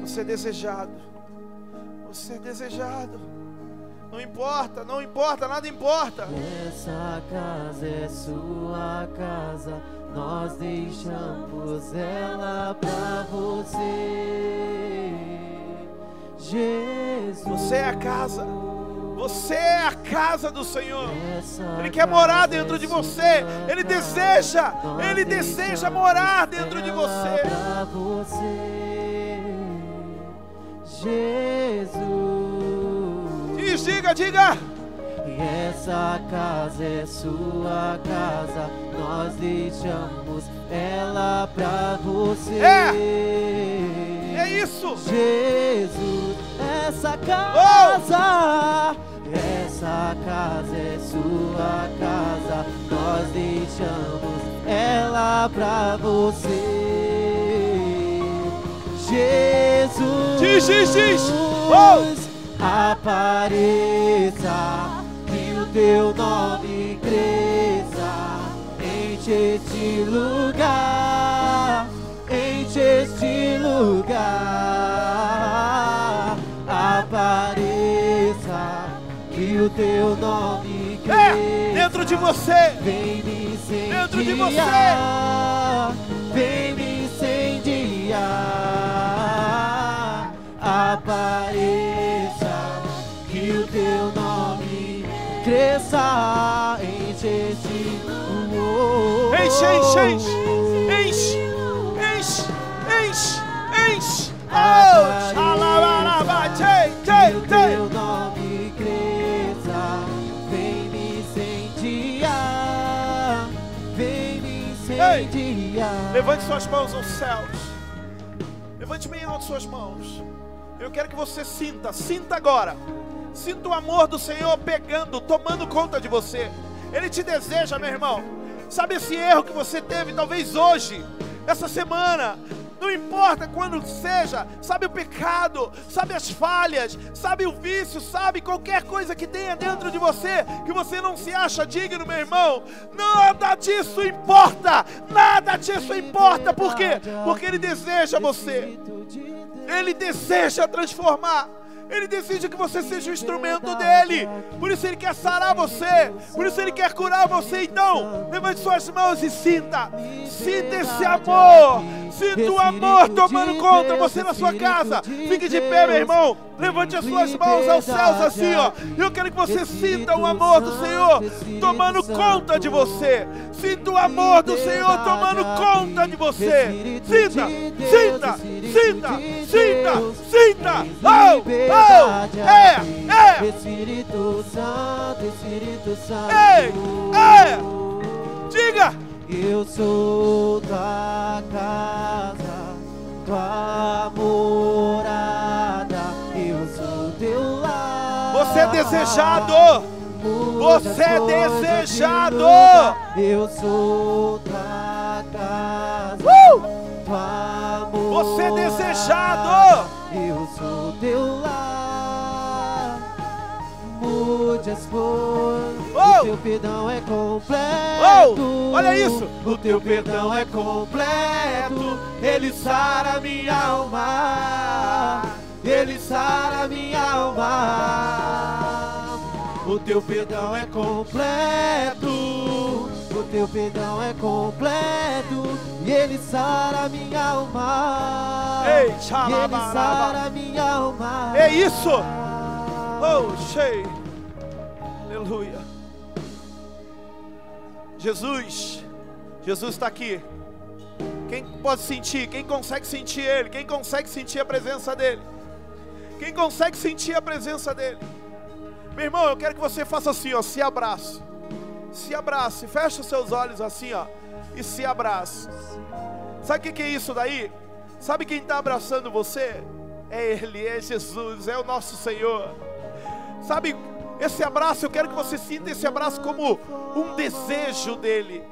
Você é desejado. Você é desejado. Não importa, não importa, nada importa. Essa casa é sua casa, nós deixamos ela pra você, Jesus. Você é a casa. Você é a casa do Senhor. Ele quer morar dentro é de você. Ele deseja, ele deseja morar dentro de você, Jesus. Diga, diga. E essa casa é sua casa, nós deixamos ela pra você. É isso. Jesus, essa casa, essa casa é sua casa, nós deixamos ela pra você. Jesus, Diz, diz, diz. Oh! Apareça, que o teu nome cresça, enche este lugar, enche este lugar, apareça, que o teu nome cresça. É, dentro de você. Vem me incendiar, Dentro de você. vem me incendiar, apareça, teu nome cresça, enche este oh, Enche, enche, enche. Enche, enche, enche, enche. Oh, que tchei, o tchei. teu nome cresça, vem me incendiar, vem me incendiar. Levante suas mãos aos céus. Levante bem alto suas mãos. Eu quero que você sinta, sinta agora. Sinta o amor do Senhor pegando, tomando conta de você. Ele te deseja, meu irmão. Sabe esse erro que você teve, talvez hoje, essa semana, não importa quando seja, sabe o pecado, sabe as falhas, sabe o vício, sabe qualquer coisa que tenha dentro de você, que você não se acha digno, meu irmão, nada disso importa, nada disso importa, por quê? Porque Ele deseja você, Ele deseja transformar. Ele deseja que você seja o instrumento dele. Por isso ele quer sarar você. Por isso ele quer curar você. Então, levante suas mãos e sinta. Sinta esse amor. Sinta o amor tomando conta. Você na sua casa. Fique de pé, meu irmão. Levante as suas mãos aos céus assim, ó. Eu quero que você sinta o amor do Senhor tomando conta de você. Sinta o amor do Senhor tomando conta de você. Sinta, sinta, sinta, sinta, sinta. Oh, oh, é, é. Espírito Santo, Espírito Santo. Ei, é. Diga. Eu sou tua casa, tua morada. Eu sou teu lar. Você é desejado. Você é desejado. Eu sou tua casa, Uh! tua morada. Você é desejado. Eu As coisas. Oh! O teu perdão é completo. Oh! Olha isso. O teu perdão é completo. Ele sara minha alma. Ele sara minha alma. O teu perdão é completo. O teu perdão é completo. E ele sara minha alma. Ei, E ele sara minha alma. É isso. Oh, cheio. Aleluia. Jesus. Jesus está aqui. Quem pode sentir? Quem consegue sentir Ele? Quem consegue sentir a presença dEle? Quem consegue sentir a presença dEle? Meu irmão, eu quero que você faça assim, ó, se abrace. Se abrace, fecha seus olhos assim, ó, e se abrace. Sabe o que é isso daí? Sabe quem está abraçando você? É Ele, é Jesus, é o nosso Senhor. Sabe Esse abraço, eu quero que você sinta esse abraço como um desejo dele.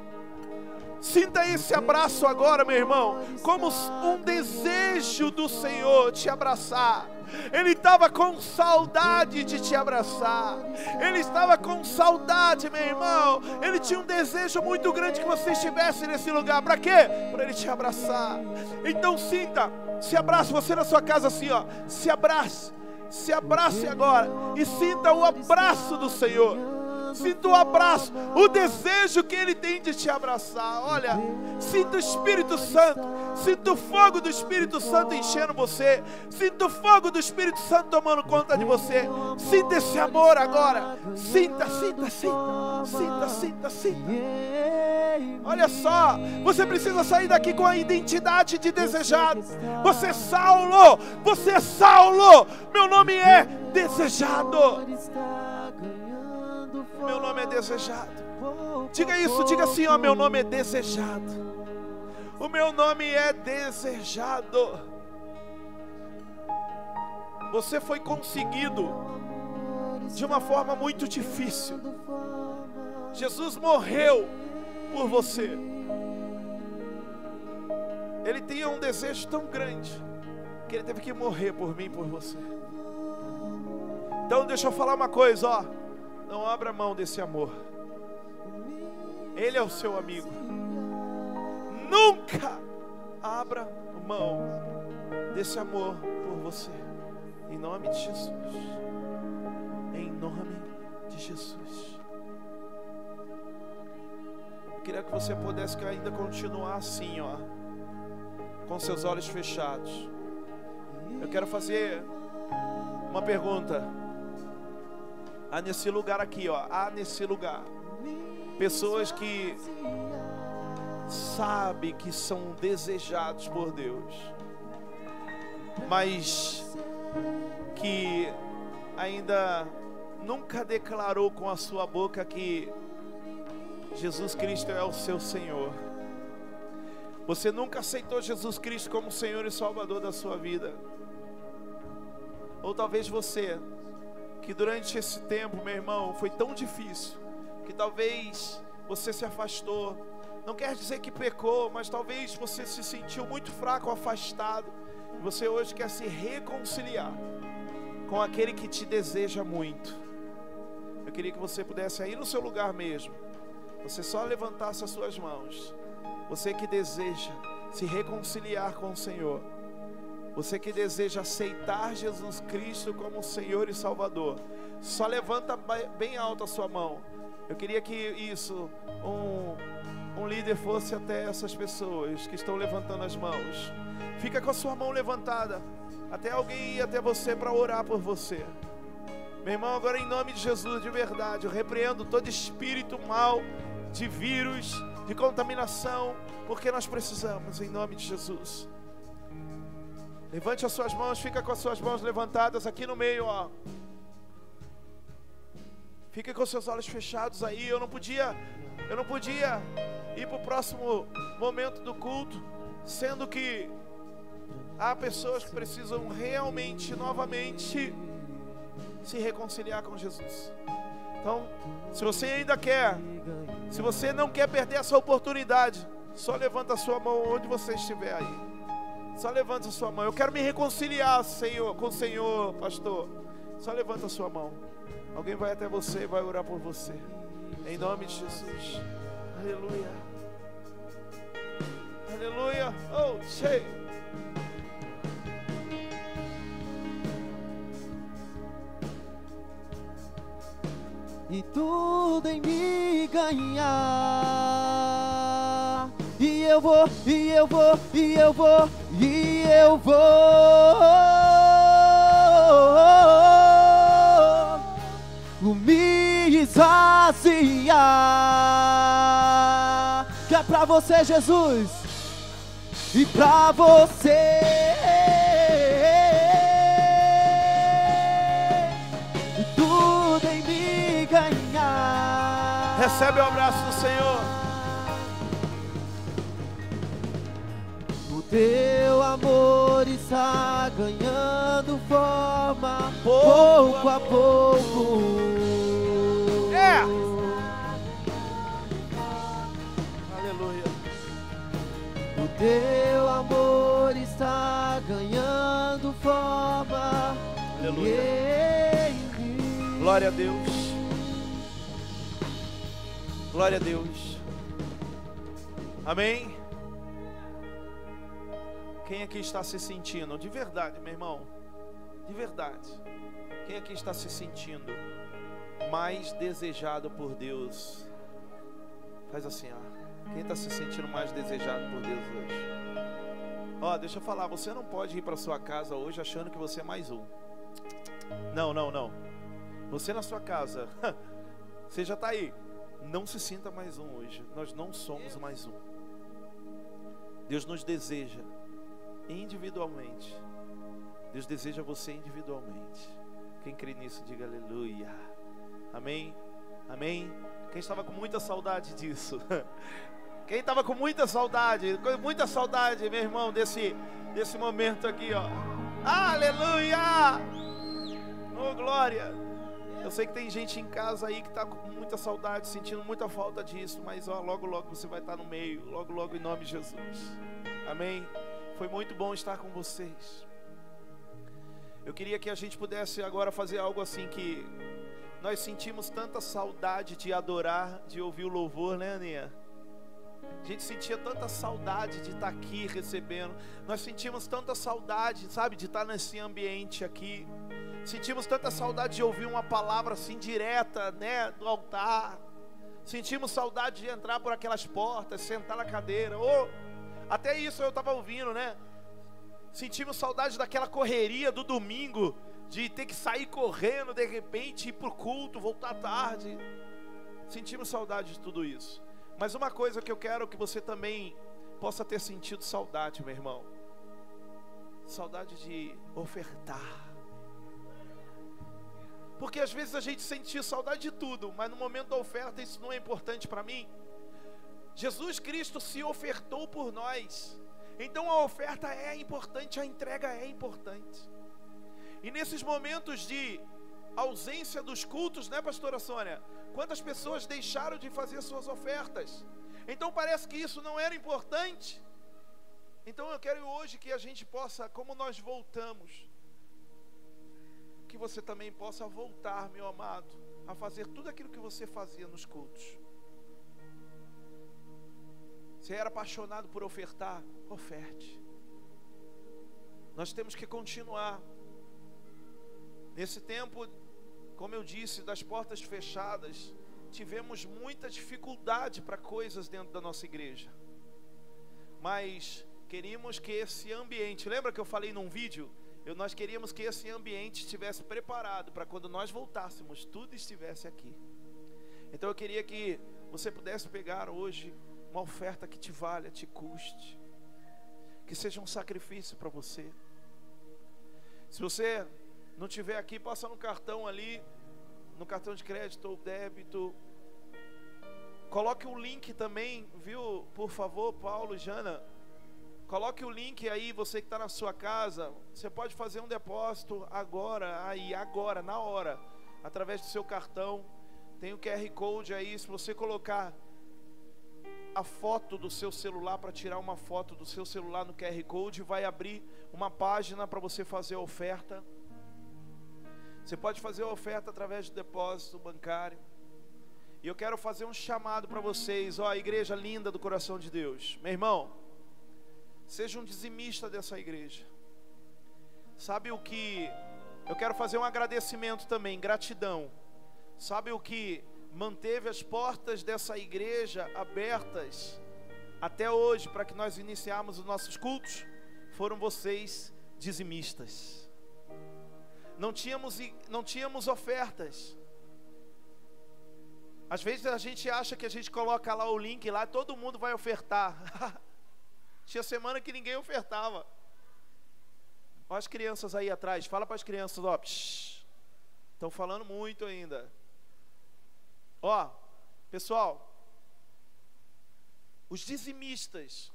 Sinta esse abraço agora, meu irmão, como um desejo do Senhor te abraçar. Ele estava com saudade de te abraçar. Ele estava com saudade, meu irmão. Ele tinha um desejo muito grande que você estivesse nesse lugar. Para quê? Para ele te abraçar. Então sinta, se abrace você na sua casa assim, ó. Se abrace. Se abrace agora e sinta o abraço do Senhor. Sinta o abraço, o desejo que Ele tem de te abraçar. Olha, sinta o Espírito Santo, sinta o fogo do Espírito Santo enchendo você, sinta o fogo do Espírito Santo tomando conta de você. Sinta esse amor agora. Sinta, sinta, sinta, sinta, sinta, sinta. Olha só, você precisa sair daqui com a identidade de desejado. Você é Saulo, você é Saulo. Meu nome é desejado. Meu nome é desejado. Diga isso, diga assim, ó, meu nome é desejado. O meu nome é desejado. Você foi conseguido de uma forma muito difícil. Jesus morreu por você. Ele tinha um desejo tão grande que ele teve que morrer por mim por você. Então deixa eu falar uma coisa, ó. Não abra mão desse amor. Ele é o seu amigo. Nunca abra mão desse amor por você. Em nome de Jesus. Em nome de Jesus. Eu queria que você pudesse ainda continuar assim, ó, com seus olhos fechados. Eu quero fazer uma pergunta. Há nesse lugar aqui, ó, há nesse lugar pessoas que sabem que são desejados por Deus, mas que ainda nunca declarou com a sua boca que Jesus Cristo é o seu Senhor. Você nunca aceitou Jesus Cristo como Senhor e Salvador da sua vida. Ou talvez você que durante esse tempo, meu irmão, foi tão difícil, que talvez você se afastou. Não quer dizer que pecou, mas talvez você se sentiu muito fraco, afastado. E você hoje quer se reconciliar com aquele que te deseja muito. Eu queria que você pudesse aí no seu lugar mesmo. Você só levantasse as suas mãos. Você que deseja se reconciliar com o Senhor. Você que deseja aceitar Jesus Cristo como Senhor e Salvador, só levanta bem alto a sua mão. Eu queria que isso, um, um líder fosse até essas pessoas que estão levantando as mãos. Fica com a sua mão levantada, até alguém ir até você para orar por você. Meu irmão, agora em nome de Jesus, de verdade, eu repreendo todo espírito mal, de vírus, de contaminação, porque nós precisamos, em nome de Jesus. Levante as suas mãos, fica com as suas mãos levantadas aqui no meio, ó. Fica com seus olhos fechados aí. Eu não podia, eu não podia ir para o próximo momento do culto, sendo que há pessoas que precisam realmente, novamente, se reconciliar com Jesus. Então, se você ainda quer, se você não quer perder essa oportunidade, só levanta a sua mão onde você estiver aí. Só levanta a sua mão. Eu quero me reconciliar Senhor, com o Senhor, pastor. Só levanta a sua mão. Alguém vai até você e vai orar por você. Em nome de Jesus. Aleluia. Aleluia. Oh, cheio. E tudo em me ganhar. E eu vou, e eu vou, e eu vou e eu vou me esvaziar. Que é pra você, Jesus, e pra você. Tudo em ganhar. Recebe o abraço do Senhor. Teu amor está ganhando forma pouco, pouco a pouco. É! Aleluia. O teu amor está ganhando forma. Aleluia. Glória a Deus. Glória a Deus. Amém. Quem aqui está se sentindo, de verdade, meu irmão, de verdade, quem aqui está se sentindo mais desejado por Deus? Faz assim, ó. Quem está se sentindo mais desejado por Deus hoje? Ó, deixa eu falar, você não pode ir para sua casa hoje achando que você é mais um. Não, não, não. Você na sua casa, você já está aí. Não se sinta mais um hoje. Nós não somos mais um. Deus nos deseja individualmente. Deus deseja você individualmente. Quem crê nisso, diga aleluia. Amém? Amém? Quem estava com muita saudade disso? Quem estava com muita saudade, com muita saudade, meu irmão, desse, desse momento aqui, ó. Aleluia! Oh, glória! Eu sei que tem gente em casa aí que está com muita saudade, sentindo muita falta disso, mas ó, logo, logo você vai estar no meio, logo, logo em nome de Jesus. Amém? Foi muito bom estar com vocês. Eu queria que a gente pudesse agora fazer algo assim que nós sentimos tanta saudade de adorar, de ouvir o louvor, né, Aninha? A gente sentia tanta saudade de estar aqui recebendo. Nós sentimos tanta saudade, sabe, de estar nesse ambiente aqui. Sentimos tanta saudade de ouvir uma palavra assim direta, né, do altar. Sentimos saudade de entrar por aquelas portas, sentar na cadeira. Oh, até isso eu estava ouvindo, né? Sentimos saudade daquela correria do domingo, de ter que sair correndo de repente, ir para o culto, voltar tarde. Sentimos saudade de tudo isso. Mas uma coisa que eu quero que você também possa ter sentido saudade, meu irmão. Saudade de ofertar. Porque às vezes a gente sentia saudade de tudo, mas no momento da oferta isso não é importante para mim. Jesus Cristo se ofertou por nós. Então a oferta é importante, a entrega é importante. E nesses momentos de ausência dos cultos, né, pastora Sônia? Quantas pessoas deixaram de fazer suas ofertas? Então parece que isso não era importante. Então eu quero hoje que a gente possa, como nós voltamos, que você também possa voltar, meu amado, a fazer tudo aquilo que você fazia nos cultos. Você era apaixonado por ofertar? Oferte. Nós temos que continuar. Nesse tempo, como eu disse, das portas fechadas, tivemos muita dificuldade para coisas dentro da nossa igreja. Mas queríamos que esse ambiente, lembra que eu falei num vídeo? Eu, nós queríamos que esse ambiente estivesse preparado para quando nós voltássemos, tudo estivesse aqui. Então eu queria que você pudesse pegar hoje uma oferta que te valha, te custe, que seja um sacrifício para você. Se você não tiver aqui, passa no cartão ali, no cartão de crédito ou débito. Coloque o link também, viu? Por favor, Paulo, Jana. Coloque o link aí, você que está na sua casa. Você pode fazer um depósito agora, aí, agora, na hora, através do seu cartão. Tem o QR Code aí. Se você colocar a foto do seu celular para tirar uma foto do seu celular no QR Code, vai abrir uma página para você fazer a oferta. Você pode fazer a oferta através do depósito bancário. E eu quero fazer um chamado para vocês, ó, igreja linda do coração de Deus. Meu irmão, seja um dizimista dessa igreja. Sabe o que eu quero fazer um agradecimento também, gratidão. Sabe o que manteve as portas dessa igreja abertas até hoje para que nós iniciarmos os nossos cultos foram vocês dizimistas. Não tínhamos, não tínhamos ofertas. Às vezes a gente acha que a gente coloca lá o link lá, todo mundo vai ofertar. Tinha semana que ninguém ofertava. Olha as crianças aí atrás, fala para as crianças, ó, estão falando muito ainda. Ó, pessoal, os dizimistas,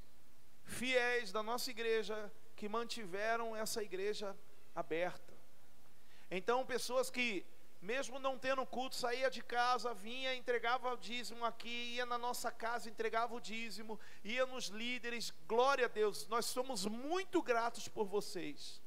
fiéis da nossa igreja, que mantiveram essa igreja aberta. Então, pessoas que mesmo não tendo culto, saía de casa, vinha, entregava o dízimo aqui, ia na nossa casa, entregava o dízimo, ia nos líderes. Glória a Deus, nós somos muito gratos por vocês.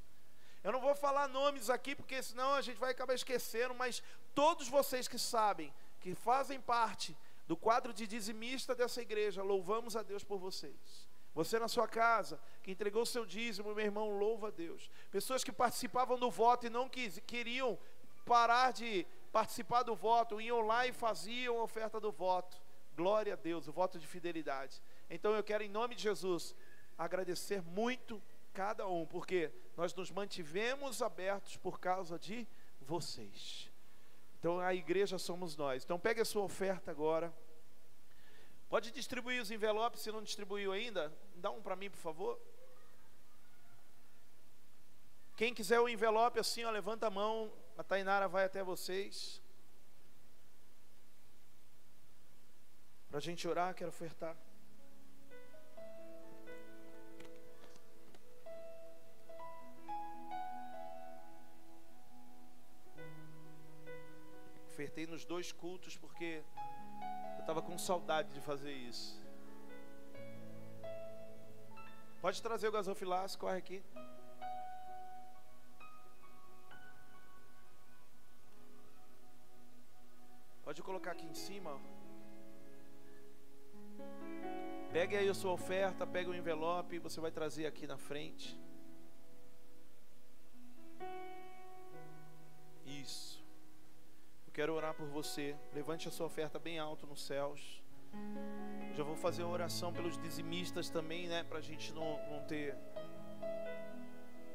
Eu não vou falar nomes aqui, porque senão a gente vai acabar esquecendo, mas todos vocês que sabem, que fazem parte do quadro de dizimista dessa igreja, louvamos a Deus por vocês. Você na sua casa, que entregou seu dízimo, meu irmão, louva a Deus. Pessoas que participavam do voto e não quis, queriam parar de participar do voto, iam lá e faziam a oferta do voto. Glória a Deus, o voto de fidelidade. Então eu quero, em nome de Jesus, agradecer muito cada um, porque nós nos mantivemos abertos por causa de vocês. Então a igreja somos nós. Então pegue a sua oferta agora. Pode distribuir os envelopes se não distribuiu ainda. Dá um para mim, por favor. Quem quiser o envelope assim, ó, levanta a mão. A Tainara vai até vocês. Para a gente orar, quero ofertar. Ofertei nos dois cultos porque eu estava com saudade de fazer isso. Pode trazer o gasofilaço, corre aqui. Pode colocar aqui em cima. Pegue aí a sua oferta, pegue o envelope, você vai trazer aqui na frente. Isso. Eu quero orar por você. Levante a sua oferta bem alto nos céus. Já vou fazer uma oração pelos dizimistas também, né? Para a gente não, não ter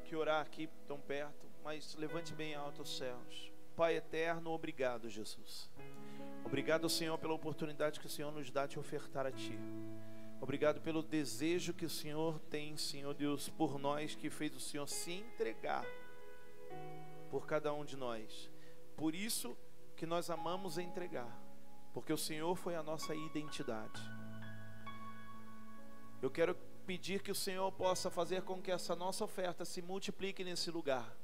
que orar aqui tão perto. Mas levante bem alto os céus. Pai eterno, obrigado, Jesus. Obrigado, Senhor, pela oportunidade que o Senhor nos dá de ofertar a Ti. Obrigado pelo desejo que o Senhor tem, Senhor Deus, por nós, que fez o Senhor se entregar por cada um de nós. Por isso que nós amamos entregar, porque o Senhor foi a nossa identidade. Eu quero pedir que o Senhor possa fazer com que essa nossa oferta se multiplique nesse lugar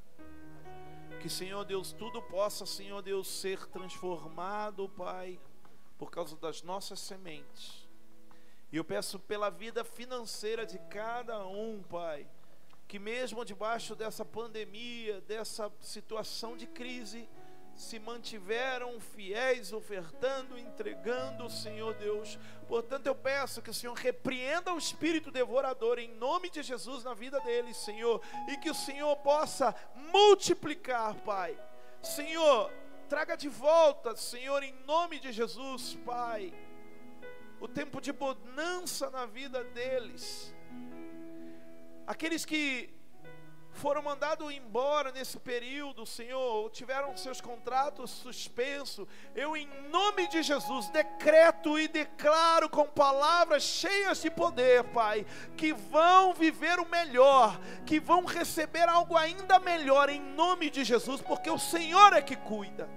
que, Senhor Deus, tudo possa, Senhor Deus, ser transformado, Pai, por causa das nossas sementes. E eu peço pela vida financeira de cada um, Pai, que mesmo debaixo dessa pandemia, dessa situação de crise, se mantiveram fiéis, ofertando, entregando, Senhor Deus. Portanto, eu peço que o Senhor repreenda o espírito devorador em nome de Jesus na vida deles, Senhor, e que o Senhor possa multiplicar, Pai. Senhor, traga de volta, Senhor, em nome de Jesus, Pai, o tempo de bonança na vida deles. Aqueles que foram mandados embora nesse período, Senhor, tiveram seus contratos suspensos. Eu, em nome de Jesus, decreto e declaro com palavras cheias de poder, Pai, que vão viver o melhor, que vão receber algo ainda melhor, em nome de Jesus, porque o Senhor é que cuida.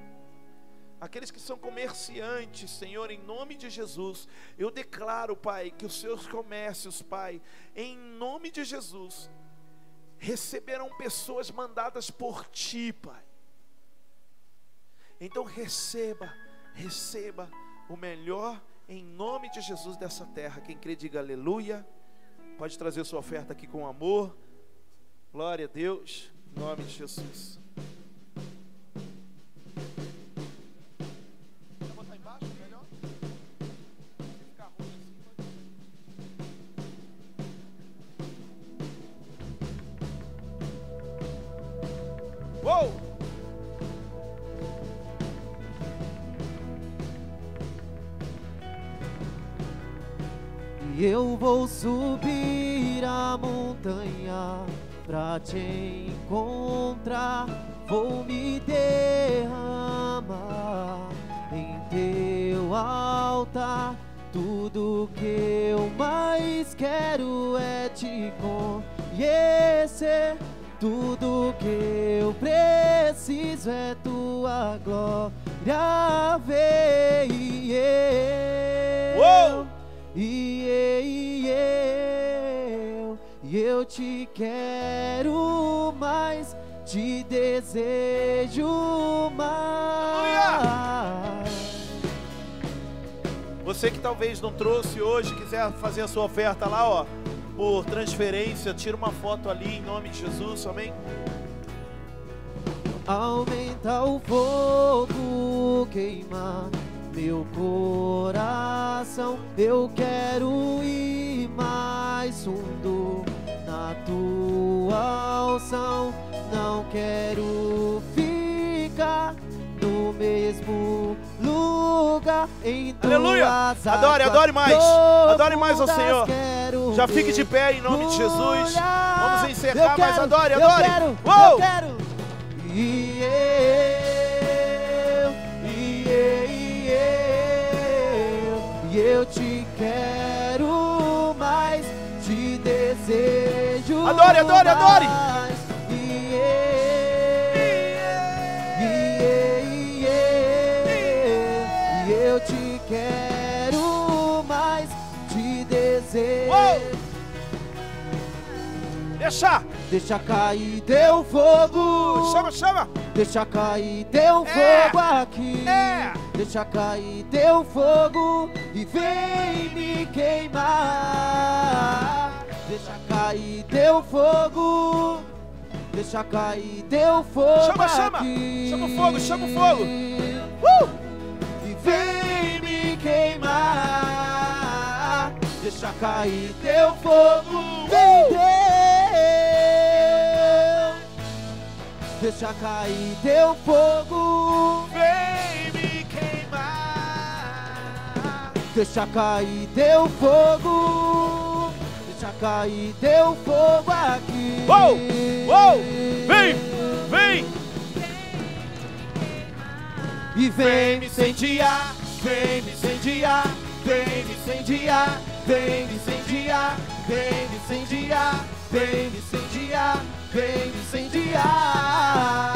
Aqueles que são comerciantes, Senhor, em nome de Jesus, eu declaro, Pai, que os seus comércios, Pai, em nome de Jesus, receberão pessoas mandadas por ti, Pai. Então receba, receba o melhor em nome de Jesus dessa terra. Quem crê, diga aleluia. Pode trazer sua oferta aqui com amor. Glória a Deus, em nome de Jesus. E eu vou subir a montanha pra te encontrar. Vou me derramar em teu altar. Tudo que eu mais quero é te conhecer. Tudo que eu preciso é tua glória ver. Uou! e, eu, e eu te quero mais, te desejo mais. Você que talvez não trouxe hoje, quiser fazer a sua oferta lá, ó, por transferência, tira uma foto ali em nome de Jesus, amém? Aumenta o fogo, queimar meu coração. Eu quero ir mais fundo na tua unção. Não quero ficar no mesmo lugar. Em Aleluia! Adore, adore mais. Adore mais ao Senhor. Já fique de pé em nome de Jesus. Vamos encerrar, mas adore, adore. Eu quero, Uou! eu quero. Eu, e te quero mais, te desejo. Adore, adore, adore. E eu, e eu, e eu te quero mais, te desejo. Uou! Deixa. Deixa cair teu fogo. Chama, chama. Deixa cair teu é. fogo aqui. É. Deixa cair teu fogo e vem me queimar. Deixa cair teu fogo. Deixa cair teu fogo. Chama, chama. Aqui. Chama o fogo, chama o fogo. Uh! E vem me queimar. Deixa cair teu fogo. Vem, Deixa cair teu fogo. Vem Deixa cair teu fogo. Deixa cair teu fogo aqui. Uou! Uou! Vem! Vem! E vem me incendiar, vem me incendiar, vem me incendiar, vem me incendiar, vem me incendiar, vem me incendiar vem me incendiar.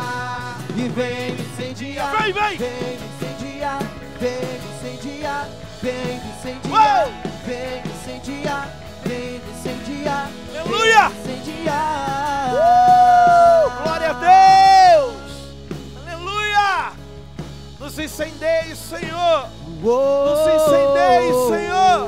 E vem me incendiar. Vem, vem. Vem me incendiar. Vem me incendiar. Vem incendiar. Vem incendiar. Vem incendiar. Aleluia. Vem incendiar. Uh, glória a Deus. Aleluia. Nos incendeie, Senhor. Nos incendeie, Senhor.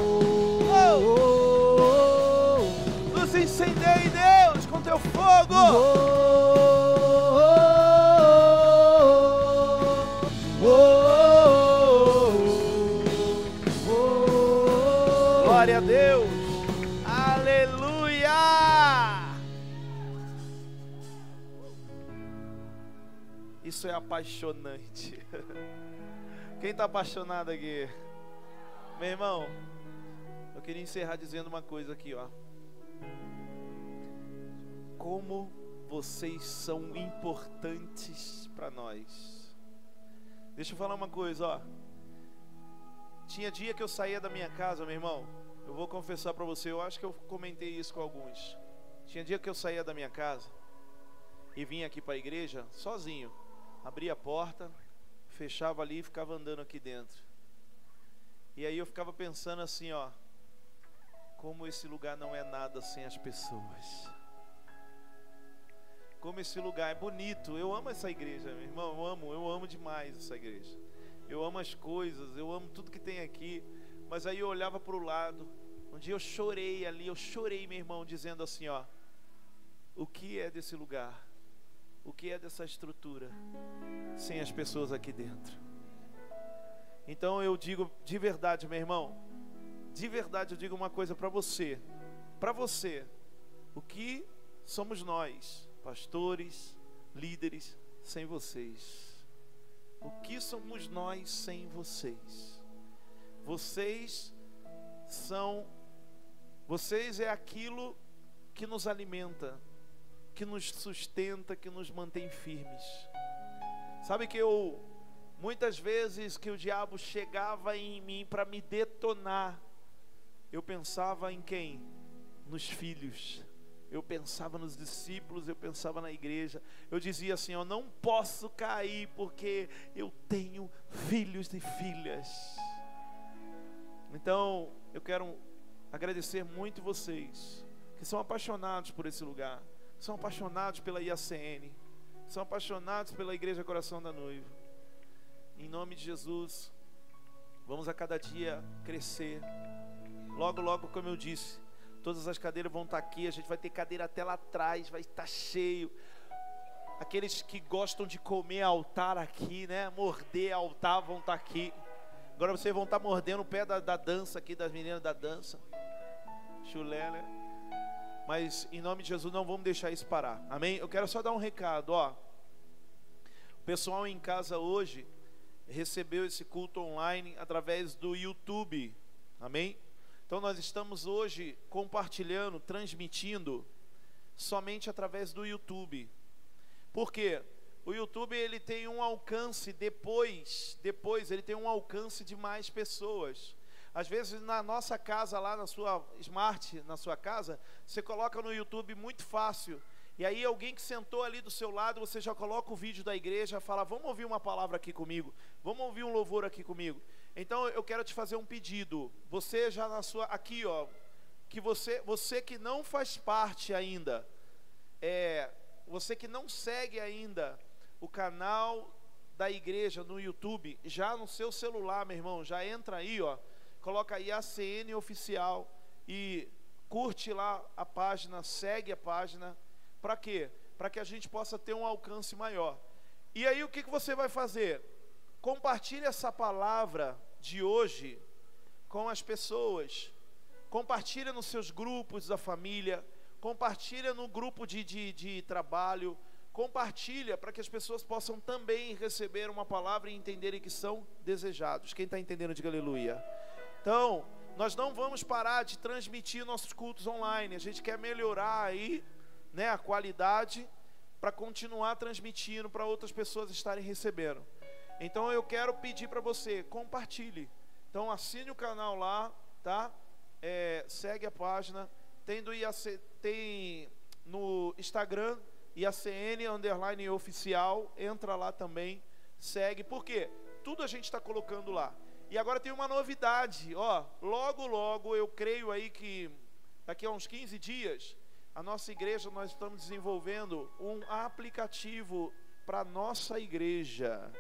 Isso é apaixonante. Quem está apaixonado aqui? Meu irmão, eu queria encerrar dizendo uma coisa aqui, ó como vocês são importantes para nós. Deixa eu falar uma coisa, ó. Tinha dia que eu saía da minha casa, meu irmão. Eu vou confessar para você, eu acho que eu comentei isso com alguns. Tinha dia que eu saía da minha casa e vinha aqui para a igreja sozinho. Abria a porta, fechava ali e ficava andando aqui dentro. E aí eu ficava pensando assim, ó, como esse lugar não é nada sem as pessoas como esse lugar é bonito. Eu amo essa igreja, meu irmão. Eu amo, eu amo demais essa igreja. Eu amo as coisas, eu amo tudo que tem aqui. Mas aí eu olhava para o lado. Um dia eu chorei ali, eu chorei, meu irmão, dizendo assim: ó, o que é desse lugar? O que é dessa estrutura sem as pessoas aqui dentro? Então eu digo de verdade, meu irmão, de verdade eu digo uma coisa para você, para você, o que somos nós pastores, líderes, sem vocês? O que somos nós sem vocês? Vocês são, vocês é aquilo que nos alimenta, que nos sustenta, que nos mantém firmes. Sabe que eu, muitas vezes que o diabo chegava em mim para me detonar, eu pensava em quem? Nos filhos eu pensava nos discípulos, eu pensava na igreja. Eu dizia assim: Eu não posso cair porque eu tenho filhos e filhas. Então, eu quero agradecer muito vocês que são apaixonados por esse lugar, são apaixonados pela IACN, são apaixonados pela Igreja Coração da Noiva. Em nome de Jesus, Vamos a cada dia crescer. Logo, logo, como eu disse, todas as cadeiras vão estar aqui. A gente vai ter cadeira até lá atrás, vai estar cheio. Aqueles que gostam de comer altar aqui, né? Morder altar vão estar aqui. Agora vocês vão estar mordendo o pé da, da dança aqui, das meninas da dança. Chulé, né? Mas em nome de Jesus não vamos deixar isso parar. Amém? Eu quero só dar um recado, ó. O pessoal em casa hoje recebeu esse culto online através do YouTube. Amém? Então nós estamos hoje compartilhando, transmitindo somente através do YouTube. Por quê? O YouTube ele tem um alcance depois, depois ele tem um alcance de mais pessoas. Às vezes na nossa casa lá na sua smart, na sua casa, você coloca no YouTube muito fácil. E aí alguém que sentou ali do seu lado, você já coloca o vídeo da igreja, fala: "Vamos ouvir uma palavra aqui comigo. Vamos ouvir um louvor aqui comigo". Então eu quero te fazer um pedido. Você já na sua aqui, ó, que você, você que não faz parte ainda, é, você que não segue ainda o canal da igreja no YouTube, já no seu celular, meu irmão, já entra aí, ó, coloca aí ACN oficial e curte lá a página, segue a página, para quê? Para que a gente possa ter um alcance maior. E aí o que, que você vai fazer? Compartilhe essa palavra de hoje com as pessoas. Compartilha nos seus grupos da família, compartilha no grupo de, de, de trabalho, compartilha para que as pessoas possam também receber uma palavra e entenderem que são desejados. Quem está entendendo, diga aleluia. Então, nós não vamos parar de transmitir nossos cultos online. A gente quer melhorar aí, né, a qualidade para continuar transmitindo para outras pessoas estarem recebendo. Então eu quero pedir para você, compartilhe. Então assine o canal lá, tá? É, segue a página. Tem, do IAC, tem no Instagram, IACN underline oficial. Entra lá também, segue. Por quê? Tudo a gente está colocando lá. E agora tem uma novidade, ó. Logo, logo, eu creio aí que daqui a uns 15 dias, a nossa igreja, nós estamos desenvolvendo um aplicativo para nossa igreja.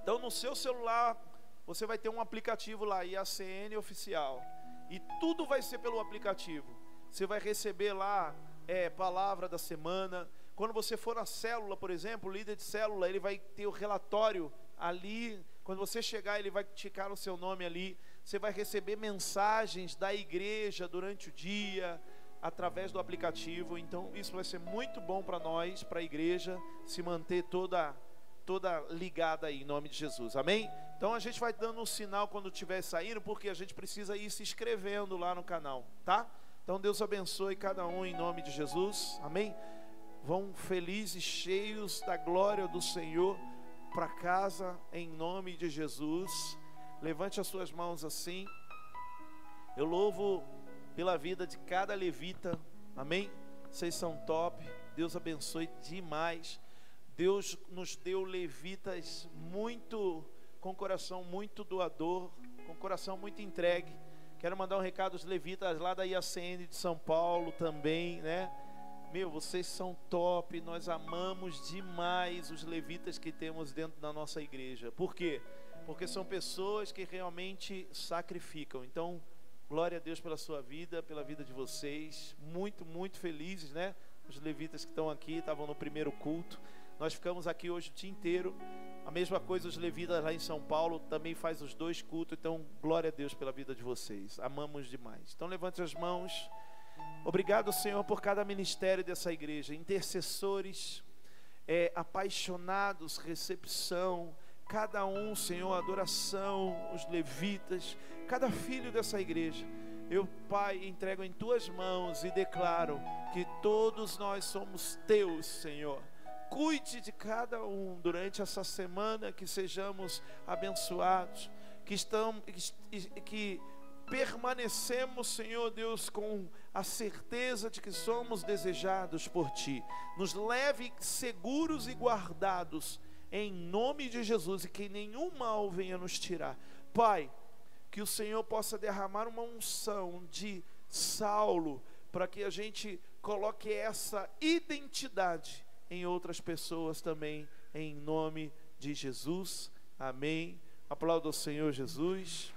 Então, no seu celular, você vai ter um aplicativo lá, IACN Oficial. E tudo vai ser pelo aplicativo. Você vai receber lá é, palavra da semana. Quando você for na célula, por exemplo, o líder de célula, ele vai ter o relatório ali. Quando você chegar, ele vai ticar o seu nome ali. Você vai receber mensagens da igreja durante o dia, através do aplicativo. Então, isso vai ser muito bom para nós, para a igreja, se manter toda toda ligada aí, em nome de Jesus, amém? Então a gente vai dando um sinal quando estiver saindo, porque a gente precisa ir se inscrevendo lá no canal, tá? Então Deus abençoe cada um em nome de Jesus, amém? Vão felizes, cheios da glória do Senhor para casa em nome de Jesus. Levante as suas mãos assim. Eu louvo pela vida de cada levita, amém? Vocês são top. Deus abençoe demais. Deus nos deu levitas muito com coração muito doador, com coração muito entregue. Quero mandar um recado aos levitas lá da IACN de São Paulo também, né? Meu, vocês são top, nós amamos demais os levitas que temos dentro da nossa igreja. Por quê? Porque são pessoas que realmente sacrificam. Então, glória a Deus pela sua vida, pela vida de vocês. Muito, muito felizes, né? Os levitas que estão aqui estavam no primeiro culto. Nós ficamos aqui hoje o dia inteiro. A mesma coisa os levitas lá em São Paulo também faz os dois cultos. Então, glória a Deus pela vida de vocês. Amamos demais. Então, levante as mãos. Obrigado, Senhor, por cada ministério dessa igreja. Intercessores, é, apaixonados, recepção. Cada um, Senhor, adoração, os levitas, cada filho dessa igreja. Eu, Pai, entrego em tuas mãos e declaro que todos nós somos teus, Senhor cuide de cada um durante essa semana, que sejamos abençoados, que, estamos, que, que permanecemos, Senhor Deus, com a certeza de que somos desejados por Ti. Nos leve seguros e guardados, em nome de Jesus, e que nenhum mal venha nos tirar. Pai, que o Senhor possa derramar uma unção de Saulo, para que a gente coloque essa identidade em outras pessoas também, em nome de Jesus. Amém. Aplauda o Senhor Jesus.